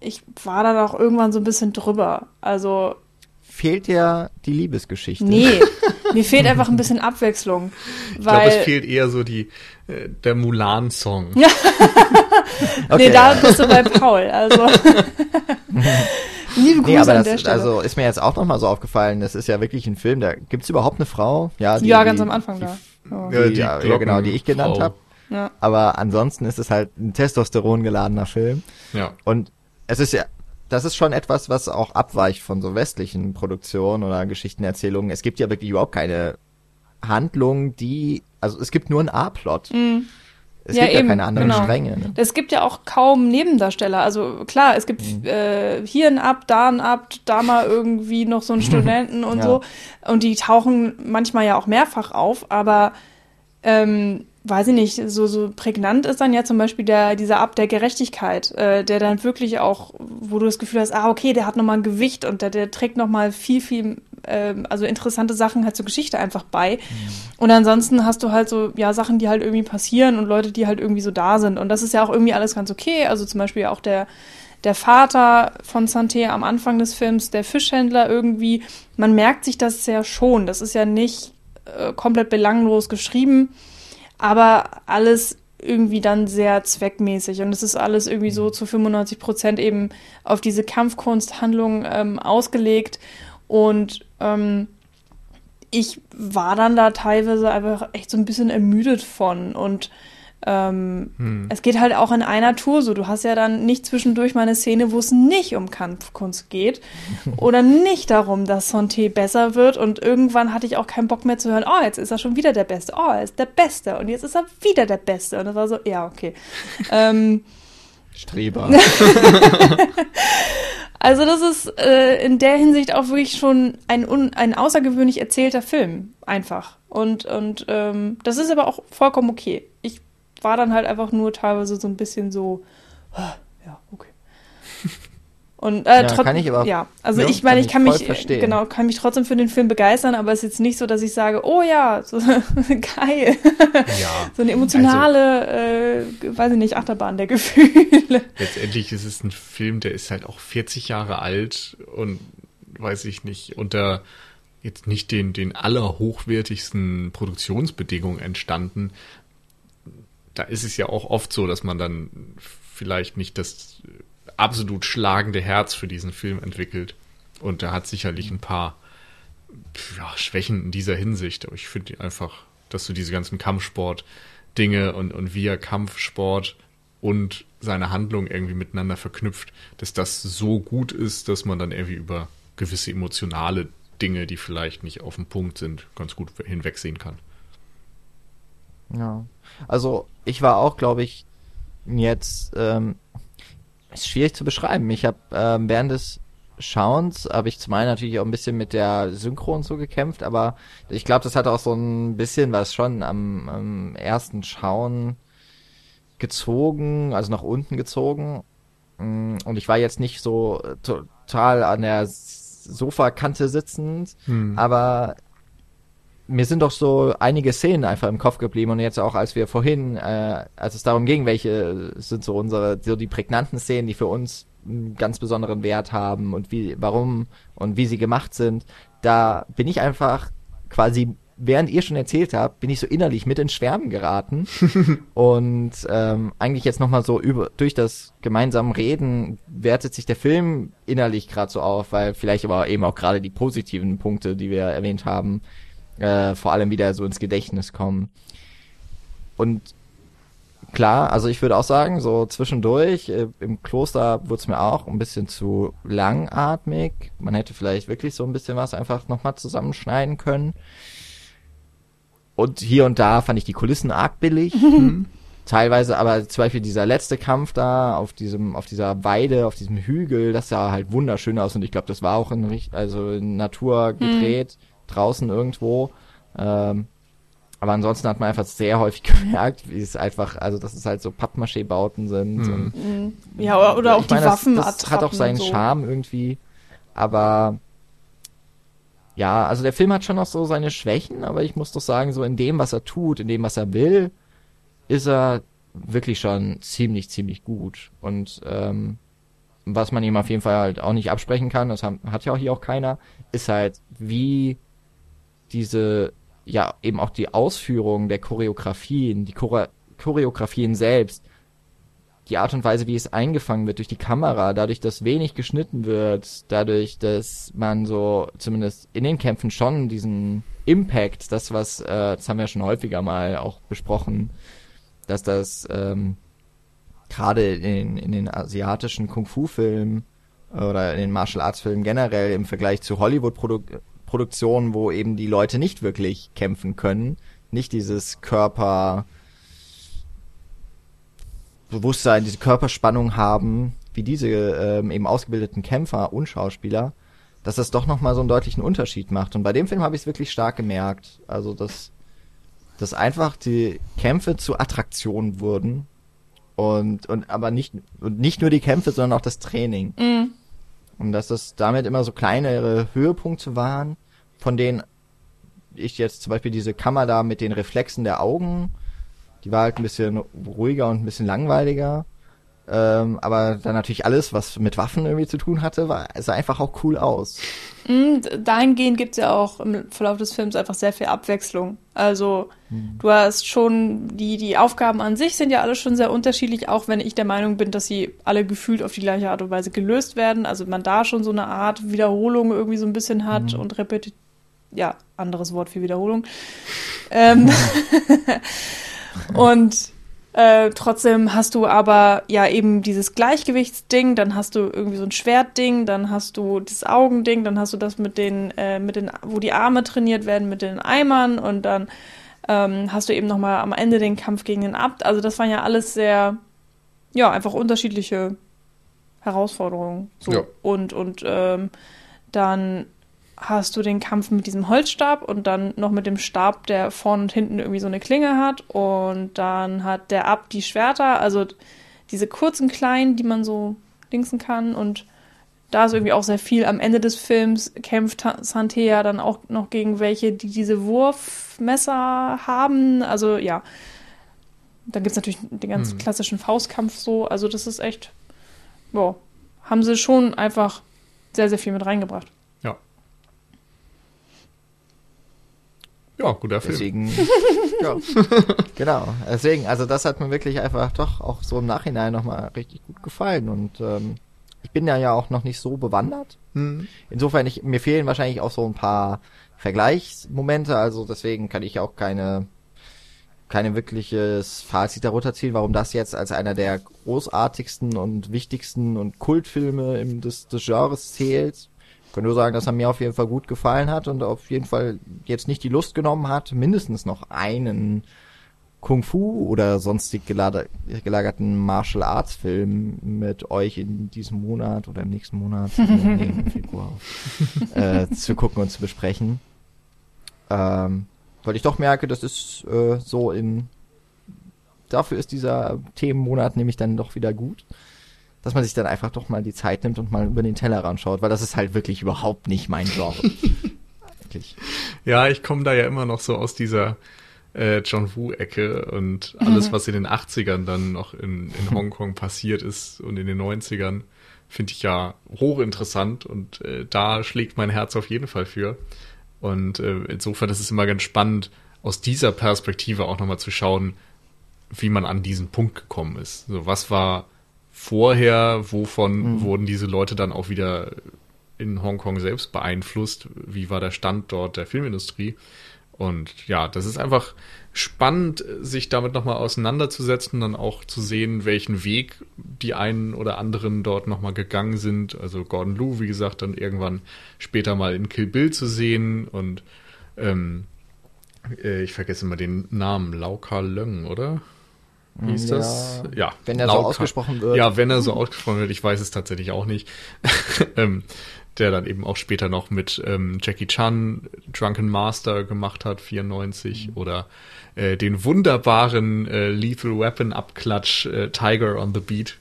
ich war dann auch irgendwann so ein bisschen drüber. Also. Fehlt dir die Liebesgeschichte? Nee, mir fehlt einfach ein bisschen Abwechslung. Ich glaube, es fehlt eher so die, äh, der Mulan-Song. Ja. okay, nee, da bist du bei Paul, also. Liebe Grüße nee, aber an das, der Stelle. Also ist mir jetzt auch nochmal so aufgefallen, das ist ja wirklich ein Film, da gibt's überhaupt eine Frau? Ja, die, ja ganz die, am Anfang die, da. Oh. Die, die, ja, ja, genau, die ich genannt habe. Ja. Aber ansonsten ist es halt ein Testosteron geladener Film. Ja. Und es ist ja, das ist schon etwas, was auch abweicht von so westlichen Produktionen oder Geschichtenerzählungen. Es gibt ja wirklich überhaupt keine Handlung, die, also es gibt nur einen A-Plot. Mhm. Es ja, gibt eben, ja keine anderen genau. Stränge. Ne? Es gibt ja auch kaum Nebendarsteller. Also klar, es gibt mhm. äh, hier ein Ab, da ein Ab, da mal irgendwie noch so einen Studenten und ja. so. Und die tauchen manchmal ja auch mehrfach auf, aber ähm, weiß ich nicht, so, so prägnant ist dann ja zum Beispiel der, dieser Ab der Gerechtigkeit, äh, der dann wirklich auch, wo du das Gefühl hast, ah, okay, der hat nochmal ein Gewicht und der, der trägt nochmal viel, viel, äh, also interessante Sachen halt zur Geschichte einfach bei. Mhm. Und ansonsten hast du halt so, ja, Sachen, die halt irgendwie passieren und Leute, die halt irgendwie so da sind. Und das ist ja auch irgendwie alles ganz okay. Also zum Beispiel auch der, der Vater von Santé am Anfang des Films, der Fischhändler irgendwie, man merkt sich das ja schon. Das ist ja nicht äh, komplett belanglos geschrieben aber alles irgendwie dann sehr zweckmäßig. Und es ist alles irgendwie so zu 95 Prozent eben auf diese Kampfkunsthandlung ähm, ausgelegt. Und ähm, ich war dann da teilweise einfach echt so ein bisschen ermüdet von. Und ähm, hm. Es geht halt auch in einer Tour so. Du hast ja dann nicht zwischendurch mal eine Szene, wo es nicht um Kampfkunst geht oder nicht darum, dass Santé besser wird und irgendwann hatte ich auch keinen Bock mehr zu hören, oh, jetzt ist er schon wieder der Beste, oh, er ist der Beste und jetzt ist er wieder der Beste und das war so, ja, okay. ähm, Streber. also das ist äh, in der Hinsicht auch wirklich schon ein, un, ein außergewöhnlich erzählter Film, einfach. Und, und ähm, das ist aber auch vollkommen okay. Ich war dann halt einfach nur teilweise so ein bisschen so, ja, okay. Und äh, ja, kann ich aber, ja, also ja, ich meine, ich kann mich verstehen. genau, kann mich trotzdem für den Film begeistern, aber es ist jetzt nicht so, dass ich sage, oh ja, so geil. Ja. so eine emotionale, also, äh, weiß ich nicht, Achterbahn der Gefühle. Letztendlich ist es ein Film, der ist halt auch 40 Jahre alt und weiß ich nicht, unter jetzt nicht den, den allerhochwertigsten Produktionsbedingungen entstanden, da ist es ja auch oft so, dass man dann vielleicht nicht das absolut schlagende Herz für diesen Film entwickelt. Und er hat sicherlich ein paar ja, Schwächen in dieser Hinsicht. Aber ich finde einfach, dass du diese ganzen Kampfsport-Dinge und, und wie er Kampfsport und seine Handlung irgendwie miteinander verknüpft, dass das so gut ist, dass man dann irgendwie über gewisse emotionale Dinge, die vielleicht nicht auf dem Punkt sind, ganz gut hinwegsehen kann. Ja. Also ich war auch, glaube ich, jetzt ähm, ist schwierig zu beschreiben. Ich habe ähm, während des Schauens habe ich zum einen natürlich auch ein bisschen mit der Synchro und so gekämpft, aber ich glaube, das hat auch so ein bisschen was schon am, am ersten Schauen gezogen, also nach unten gezogen. Mm, und ich war jetzt nicht so total an der Sofakante sitzend, hm. aber mir sind doch so einige Szenen einfach im Kopf geblieben und jetzt auch als wir vorhin, äh, als es darum ging, welche sind so unsere, so die prägnanten Szenen, die für uns einen ganz besonderen Wert haben und wie, warum und wie sie gemacht sind, da bin ich einfach quasi, während ihr schon erzählt habt, bin ich so innerlich mit ins Schwärmen geraten und ähm, eigentlich jetzt nochmal so über durch das gemeinsame Reden wertet sich der Film innerlich gerade so auf, weil vielleicht aber eben auch gerade die positiven Punkte, die wir erwähnt haben, äh, vor allem wieder so ins Gedächtnis kommen. Und klar, also ich würde auch sagen, so zwischendurch, äh, im Kloster wurde es mir auch ein bisschen zu langatmig. Man hätte vielleicht wirklich so ein bisschen was einfach nochmal zusammenschneiden können. Und hier und da fand ich die Kulissen arg billig. Mhm. Teilweise aber zum Beispiel dieser letzte Kampf da auf diesem, auf dieser Weide, auf diesem Hügel, das sah halt wunderschön aus und ich glaube, das war auch in, also in Natur gedreht. Mhm draußen irgendwo. Ähm, aber ansonsten hat man einfach sehr häufig gemerkt, wie es einfach, also dass es halt so Pappmaché-Bauten sind. Mhm. Und, mhm. ja, oder, oder auch die meine, Waffen. Das, das hat auch seinen so. Charme irgendwie. Aber ja, also der Film hat schon noch so seine Schwächen, aber ich muss doch sagen, so in dem, was er tut, in dem, was er will, ist er wirklich schon ziemlich, ziemlich gut. Und ähm, was man ihm auf jeden Fall halt auch nicht absprechen kann, das hat ja auch hier auch keiner, ist halt, wie diese, ja, eben auch die Ausführung der Choreografien, die Chore Choreografien selbst, die Art und Weise, wie es eingefangen wird durch die Kamera, dadurch, dass wenig geschnitten wird, dadurch, dass man so zumindest in den Kämpfen schon diesen Impact, das was, äh, das haben wir schon häufiger mal auch besprochen, dass das ähm, gerade in, in den asiatischen Kung-Fu-Filmen oder in den Martial Arts-Filmen generell im Vergleich zu Hollywood-Produkten Produktionen, wo eben die Leute nicht wirklich kämpfen können, nicht dieses Körper Bewusstsein, diese Körperspannung haben, wie diese ähm, eben ausgebildeten Kämpfer und Schauspieler, dass das doch nochmal so einen deutlichen Unterschied macht. Und bei dem Film habe ich es wirklich stark gemerkt. Also, dass, dass einfach die Kämpfe zu Attraktionen wurden. Und, und aber nicht, und nicht nur die Kämpfe, sondern auch das Training. Mhm. Und dass das damit immer so kleinere Höhepunkte waren, von denen ich jetzt zum Beispiel diese Kammer da mit den Reflexen der Augen, die war halt ein bisschen ruhiger und ein bisschen langweiliger. Ähm, aber dann natürlich alles, was mit Waffen irgendwie zu tun hatte, war, sah einfach auch cool aus. Mhm, dahingehend gibt es ja auch im Verlauf des Films einfach sehr viel Abwechslung. Also mhm. du hast schon, die, die Aufgaben an sich sind ja alle schon sehr unterschiedlich, auch wenn ich der Meinung bin, dass sie alle gefühlt auf die gleiche Art und Weise gelöst werden. Also man da schon so eine Art Wiederholung irgendwie so ein bisschen hat mhm. und repetitiv, ja, anderes Wort für Wiederholung. ähm, und äh, trotzdem hast du aber ja eben dieses Gleichgewichtsding, dann hast du irgendwie so ein Schwertding, dann hast du das Augending, dann hast du das mit den, äh, mit den, wo die Arme trainiert werden mit den Eimern und dann ähm, hast du eben nochmal am Ende den Kampf gegen den Abt. Also das waren ja alles sehr, ja, einfach unterschiedliche Herausforderungen. So. Ja. Und, und ähm, dann hast du den Kampf mit diesem Holzstab und dann noch mit dem Stab, der vorne und hinten irgendwie so eine Klinge hat. Und dann hat der Ab die Schwerter, also diese kurzen kleinen, die man so dingsen kann. Und da ist irgendwie auch sehr viel. Am Ende des Films kämpft Santea dann auch noch gegen welche, die diese Wurfmesser haben. Also ja. Dann gibt es natürlich den ganz hm. klassischen Faustkampf so. Also das ist echt, boah, haben sie schon einfach sehr, sehr viel mit reingebracht. Ja, guter Film. Deswegen, ja, genau. Deswegen, also das hat mir wirklich einfach doch auch so im Nachhinein nochmal richtig gut gefallen und ähm, ich bin ja ja auch noch nicht so bewandert. Hm. Insofern, ich, mir fehlen wahrscheinlich auch so ein paar Vergleichsmomente, also deswegen kann ich auch keine keine wirkliches Fazit darunter ziehen, warum das jetzt als einer der großartigsten und wichtigsten und Kultfilme im, des, des Genres zählt kann nur sagen, dass er mir auf jeden Fall gut gefallen hat und auf jeden Fall jetzt nicht die Lust genommen hat, mindestens noch einen Kung Fu oder sonstig gelager gelagerten Martial Arts Film mit euch in diesem Monat oder im nächsten Monat äh, zu gucken und zu besprechen. Ähm, weil ich doch merke, das ist äh, so in dafür ist dieser Themenmonat nämlich dann doch wieder gut, dass man sich dann einfach doch mal die Zeit nimmt und mal über den Tellerrand schaut, weil das ist halt wirklich überhaupt nicht mein Genre. Eigentlich. Ja, ich komme da ja immer noch so aus dieser äh, John Woo-Ecke und alles, mhm. was in den 80ern dann noch in, in Hongkong passiert ist und in den 90ern, finde ich ja hochinteressant und äh, da schlägt mein Herz auf jeden Fall für. Und äh, insofern ist es immer ganz spannend, aus dieser Perspektive auch nochmal zu schauen, wie man an diesen Punkt gekommen ist. So, was war vorher, wovon mhm. wurden diese Leute dann auch wieder in Hongkong selbst beeinflusst? Wie war der Stand dort der Filmindustrie? Und ja, das ist einfach spannend, sich damit nochmal auseinanderzusetzen, dann auch zu sehen, welchen Weg die einen oder anderen dort nochmal gegangen sind. Also Gordon Liu, wie gesagt, dann irgendwann später mal in Kill Bill zu sehen und ähm, äh, ich vergesse immer den Namen, Lauka Löng, oder? Wie ist ja, das? Ja. Wenn er Lauka. so ausgesprochen wird. Ja, wenn er so ausgesprochen wird, ich weiß es tatsächlich auch nicht. ähm, der dann eben auch später noch mit ähm, Jackie Chan Drunken Master gemacht hat, 94, mhm. oder äh, den wunderbaren äh, Lethal Weapon Abklatsch äh, Tiger on the Beat.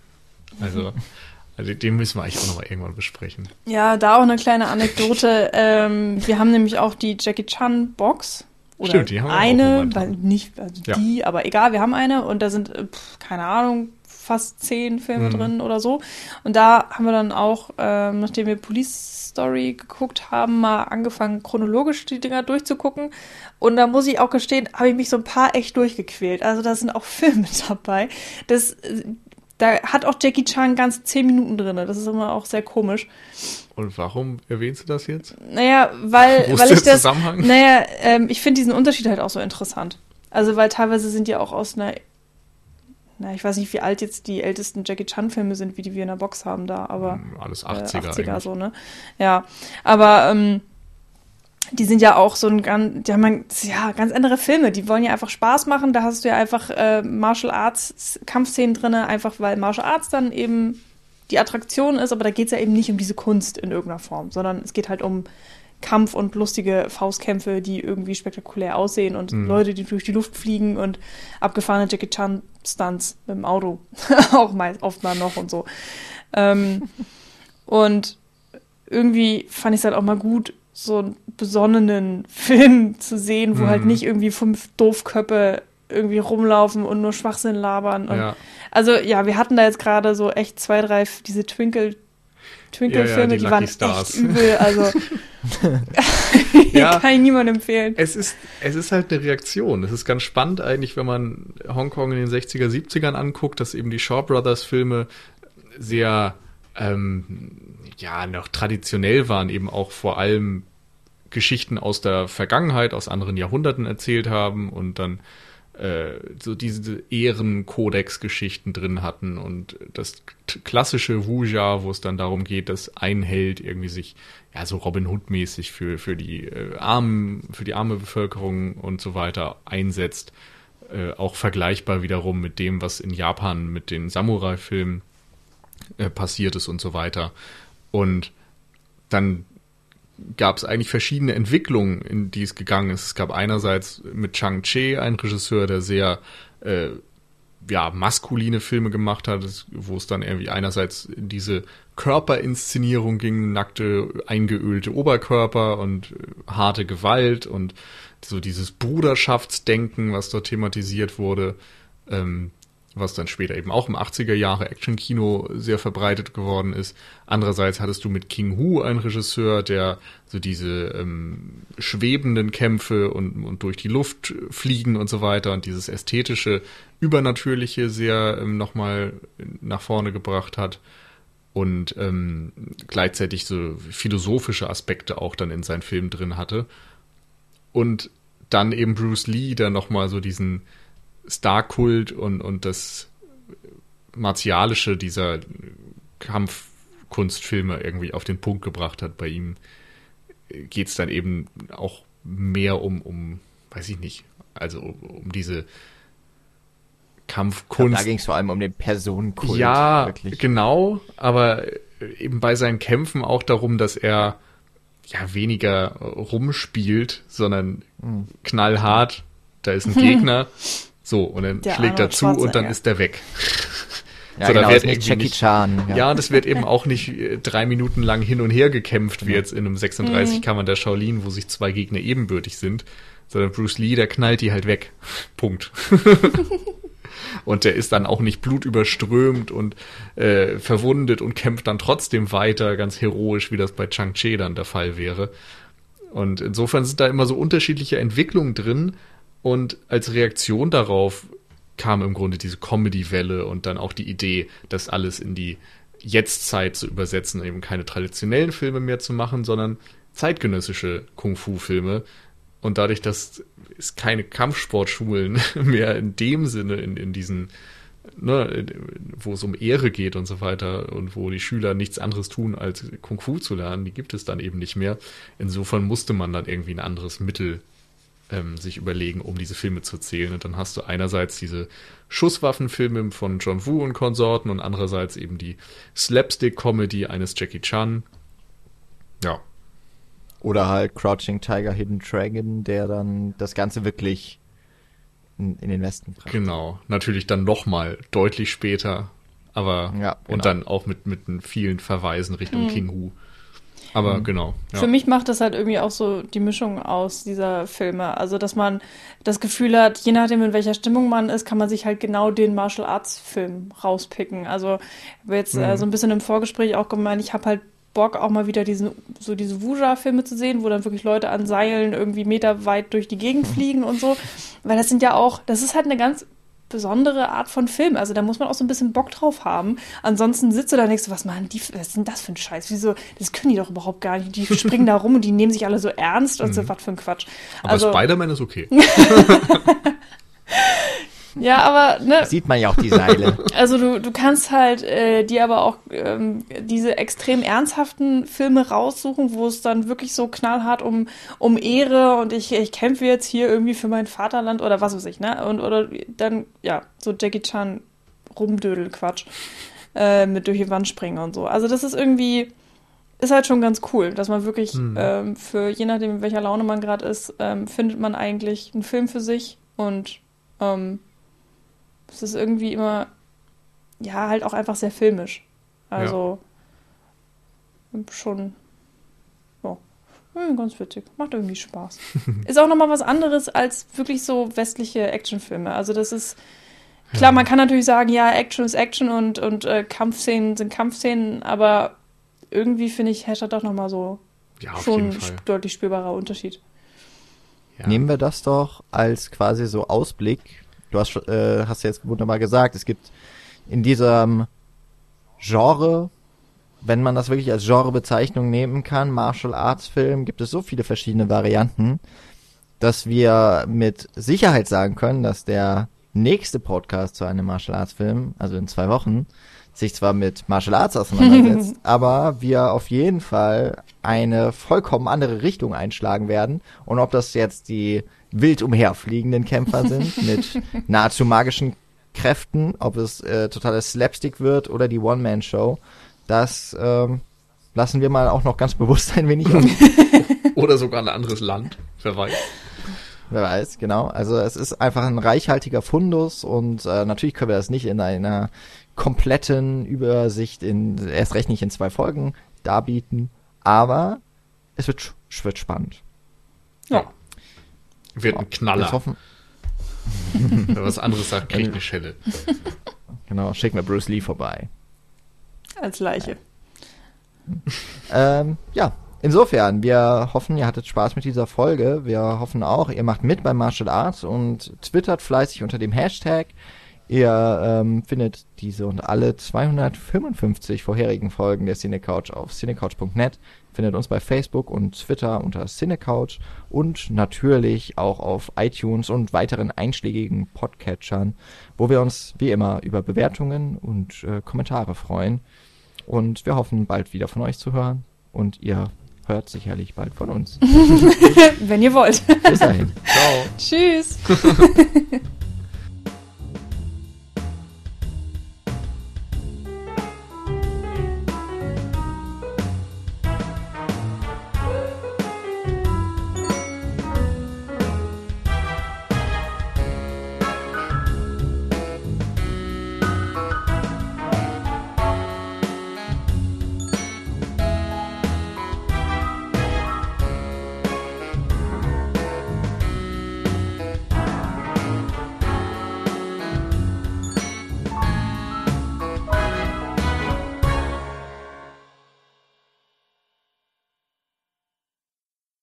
Also, also den müssen wir eigentlich auch nochmal irgendwann besprechen. Ja, da auch eine kleine Anekdote. ähm, wir haben nämlich auch die Jackie Chan Box. Oder Stimmt, die haben wir eine, weil nicht also ja. die, aber egal, wir haben eine und da sind, äh, pff, keine Ahnung, fast zehn Filme mhm. drin oder so. Und da haben wir dann auch, ähm, nachdem wir Police Story geguckt haben, mal angefangen, chronologisch die Dinger durchzugucken. Und da muss ich auch gestehen, habe ich mich so ein paar echt durchgequält. Also da sind auch Filme dabei. Das, da hat auch Jackie Chan ganz zehn Minuten drin. Das ist immer auch sehr komisch. Und warum erwähnst du das jetzt? Naja, weil, weil ich das. Zusammenhang? Naja, ähm, ich finde diesen Unterschied halt auch so interessant. Also, weil teilweise sind die auch aus einer na, ich weiß nicht, wie alt jetzt die ältesten Jackie Chan-Filme sind, wie die wir in der Box haben da, aber. Hm, alles 80er. Äh, 80er so, ne? Ja. Aber ähm, die sind ja auch so ein ganz, die haben ja ganz andere Filme, die wollen ja einfach Spaß machen. Da hast du ja einfach äh, Martial Arts Kampfszenen drin, einfach weil Martial Arts dann eben die Attraktion ist, aber da geht es ja eben nicht um diese Kunst in irgendeiner Form, sondern es geht halt um Kampf und lustige Faustkämpfe, die irgendwie spektakulär aussehen und mhm. Leute, die durch die Luft fliegen und abgefahrene Jackie Chan Stunts mit dem Auto auch mal oft mal noch und so. Ähm, und irgendwie fand ich es halt auch mal gut, so einen besonnenen Film zu sehen, wo halt mhm. halt nicht irgendwie fünf Doofköppe irgendwie rumlaufen und nur Schwachsinn labern. Ja. Also ja, wir hatten da jetzt gerade so echt zwei, drei diese Twinkle Twinkle-Filme, ja, ja, die, die waren Stars. echt übel. Also ja, kann ich niemandem empfehlen. Es ist, es ist halt eine Reaktion. Es ist ganz spannend eigentlich, wenn man Hongkong in den 60er, 70ern anguckt, dass eben die Shaw Brothers-Filme sehr ähm, ja noch traditionell waren, eben auch vor allem Geschichten aus der Vergangenheit, aus anderen Jahrhunderten erzählt haben und dann so diese Ehrenkodex-Geschichten drin hatten und das klassische Wuja, wo es dann darum geht, dass ein Held irgendwie sich ja so Robin Hood-mäßig für für die äh, armen für die arme Bevölkerung und so weiter einsetzt, äh, auch vergleichbar wiederum mit dem, was in Japan mit den Samurai-Filmen äh, passiert ist und so weiter. Und dann gab es eigentlich verschiedene Entwicklungen, in die es gegangen ist. Es gab einerseits mit Chang Che einen Regisseur, der sehr äh, ja, maskuline Filme gemacht hat, wo es dann irgendwie einerseits in diese Körperinszenierung ging, nackte, eingeölte Oberkörper und äh, harte Gewalt und so dieses Bruderschaftsdenken, was dort thematisiert wurde. Ähm, was dann später eben auch im 80er Jahre Action-Kino sehr verbreitet geworden ist. Andererseits hattest du mit King Hu einen Regisseur, der so diese ähm, schwebenden Kämpfe und, und durch die Luft fliegen und so weiter und dieses ästhetische, übernatürliche sehr ähm, nochmal nach vorne gebracht hat und ähm, gleichzeitig so philosophische Aspekte auch dann in seinen Filmen drin hatte. Und dann eben Bruce Lee, der nochmal so diesen Star-Kult und, und das Martialische dieser Kampf, Kampfkunstfilme irgendwie auf den Punkt gebracht hat. Bei ihm geht es dann eben auch mehr um, um, weiß ich nicht, also um, um diese Kampfkunst. Da ging es vor allem um den Personenkult. Ja, wirklich. genau, aber eben bei seinen Kämpfen auch darum, dass er ja weniger rumspielt, sondern mhm. knallhart, da ist ein Gegner, so, und dann Der schlägt er zu und dann ist er weg. Ja, so, genau, da wird nicht Jackie Chan. Ja. ja, das wird eben auch nicht äh, drei Minuten lang hin und her gekämpft, wie jetzt in einem 36 mhm. Kammern der Shaolin, wo sich zwei Gegner ebenbürtig sind, sondern Bruce Lee, der knallt die halt weg. Punkt. und der ist dann auch nicht blutüberströmt und äh, verwundet und kämpft dann trotzdem weiter, ganz heroisch, wie das bei Chang-Chi dann der Fall wäre. Und insofern sind da immer so unterschiedliche Entwicklungen drin. Und als Reaktion darauf kam im Grunde diese Comedy-Welle und dann auch die Idee, das alles in die Jetztzeit zu übersetzen, eben keine traditionellen Filme mehr zu machen, sondern zeitgenössische Kung-Fu-Filme. Und dadurch, dass es keine Kampfsportschulen mehr in dem Sinne in, in diesen, ne, wo es um Ehre geht und so weiter und wo die Schüler nichts anderes tun, als Kung Fu zu lernen, die gibt es dann eben nicht mehr. Insofern musste man dann irgendwie ein anderes Mittel ähm, sich überlegen, um diese Filme zu zählen. Und dann hast du einerseits diese Schusswaffenfilme von John Woo und Konsorten und andererseits eben die Slapstick-Comedy eines Jackie Chan. Ja. Oder halt Crouching Tiger, Hidden Dragon, der dann das Ganze wirklich in, in den Westen bringt. Genau, natürlich dann nochmal deutlich später, aber ja, genau. und dann auch mit, mit vielen Verweisen Richtung mhm. King Hu. Aber mhm. genau. Ja. Für mich macht das halt irgendwie auch so die Mischung aus dieser Filme. Also, dass man das Gefühl hat, je nachdem, in welcher Stimmung man ist, kann man sich halt genau den Martial Arts Film rauspicken. Also, ich habe jetzt äh, mhm. äh, so ein bisschen im Vorgespräch auch gemeint, ich habe halt Bock, auch mal wieder diesen, so diese Wuja-Filme zu sehen, wo dann wirklich Leute an Seilen irgendwie meterweit durch die Gegend fliegen und so. Weil das sind ja auch, das ist halt eine ganz besondere Art von Film. Also da muss man auch so ein bisschen Bock drauf haben. Ansonsten sitzt du da denkst du, was machen die, was denn das für ein Scheiß? Wieso, das können die doch überhaupt gar nicht. Die springen da rum und die nehmen sich alle so ernst und so, mhm. was für ein Quatsch. Aber also, Spider-Man ist okay. Ja, aber ne. Sieht man ja auch die Seile. Also du, du kannst halt äh, dir aber auch ähm, diese extrem ernsthaften Filme raussuchen, wo es dann wirklich so knallhart um, um Ehre und ich, ich kämpfe jetzt hier irgendwie für mein Vaterland oder was weiß ich, ne? Und oder dann, ja, so Jackie Chan Rumdödel-Quatsch. Äh, mit durch die Wand springen und so. Also das ist irgendwie, ist halt schon ganz cool, dass man wirklich hm. ähm, für, je nachdem, in welcher Laune man gerade ist, ähm, findet man eigentlich einen Film für sich und ähm, es ist irgendwie immer, ja, halt auch einfach sehr filmisch. Also ja. schon, ja, ganz witzig. Macht irgendwie Spaß. ist auch nochmal was anderes als wirklich so westliche Actionfilme. Also das ist, klar, ja. man kann natürlich sagen, ja, Action ist Action und, und äh, Kampfszenen sind Kampfszenen, aber irgendwie finde ich, herrscht da doch nochmal so ja, schon ein deutlich spürbarer Unterschied. Ja. Nehmen wir das doch als quasi so Ausblick du hast, äh, hast jetzt wunderbar gesagt, es gibt in diesem Genre, wenn man das wirklich als Genrebezeichnung nehmen kann, Martial Arts Film, gibt es so viele verschiedene Varianten, dass wir mit Sicherheit sagen können, dass der nächste Podcast zu einem Martial Arts Film, also in zwei Wochen, sich zwar mit Martial Arts auseinandersetzt, aber wir auf jeden Fall eine vollkommen andere Richtung einschlagen werden. Und ob das jetzt die wild umherfliegenden Kämpfer sind, mit nahezu magischen Kräften, ob es äh, totales Slapstick wird oder die One-Man-Show, das ähm, lassen wir mal auch noch ganz bewusst ein wenig oder sogar ein anderes Land, wer weiß. Wer weiß, genau. Also es ist einfach ein reichhaltiger Fundus und äh, natürlich können wir das nicht in einer kompletten Übersicht in erst recht nicht in zwei Folgen darbieten, aber es wird, wird spannend. Ja. Wird ein Knaller. Hoffen. Wenn was anderes sagt, kriegt eine Schelle. Genau, schicken wir Bruce Lee vorbei. Als Leiche. ähm, ja, insofern, wir hoffen, ihr hattet Spaß mit dieser Folge. Wir hoffen auch, ihr macht mit beim Martial Arts und twittert fleißig unter dem Hashtag. Ihr ähm, findet diese und alle 255 vorherigen Folgen der Cinecouch auf cinecouch.net findet uns bei Facebook und Twitter unter Cinecouch und natürlich auch auf iTunes und weiteren einschlägigen Podcatchern, wo wir uns wie immer über Bewertungen und äh, Kommentare freuen. Und wir hoffen, bald wieder von euch zu hören. Und ihr hört sicherlich bald von uns. Wenn ihr wollt. Bis dahin. Ciao. Tschüss.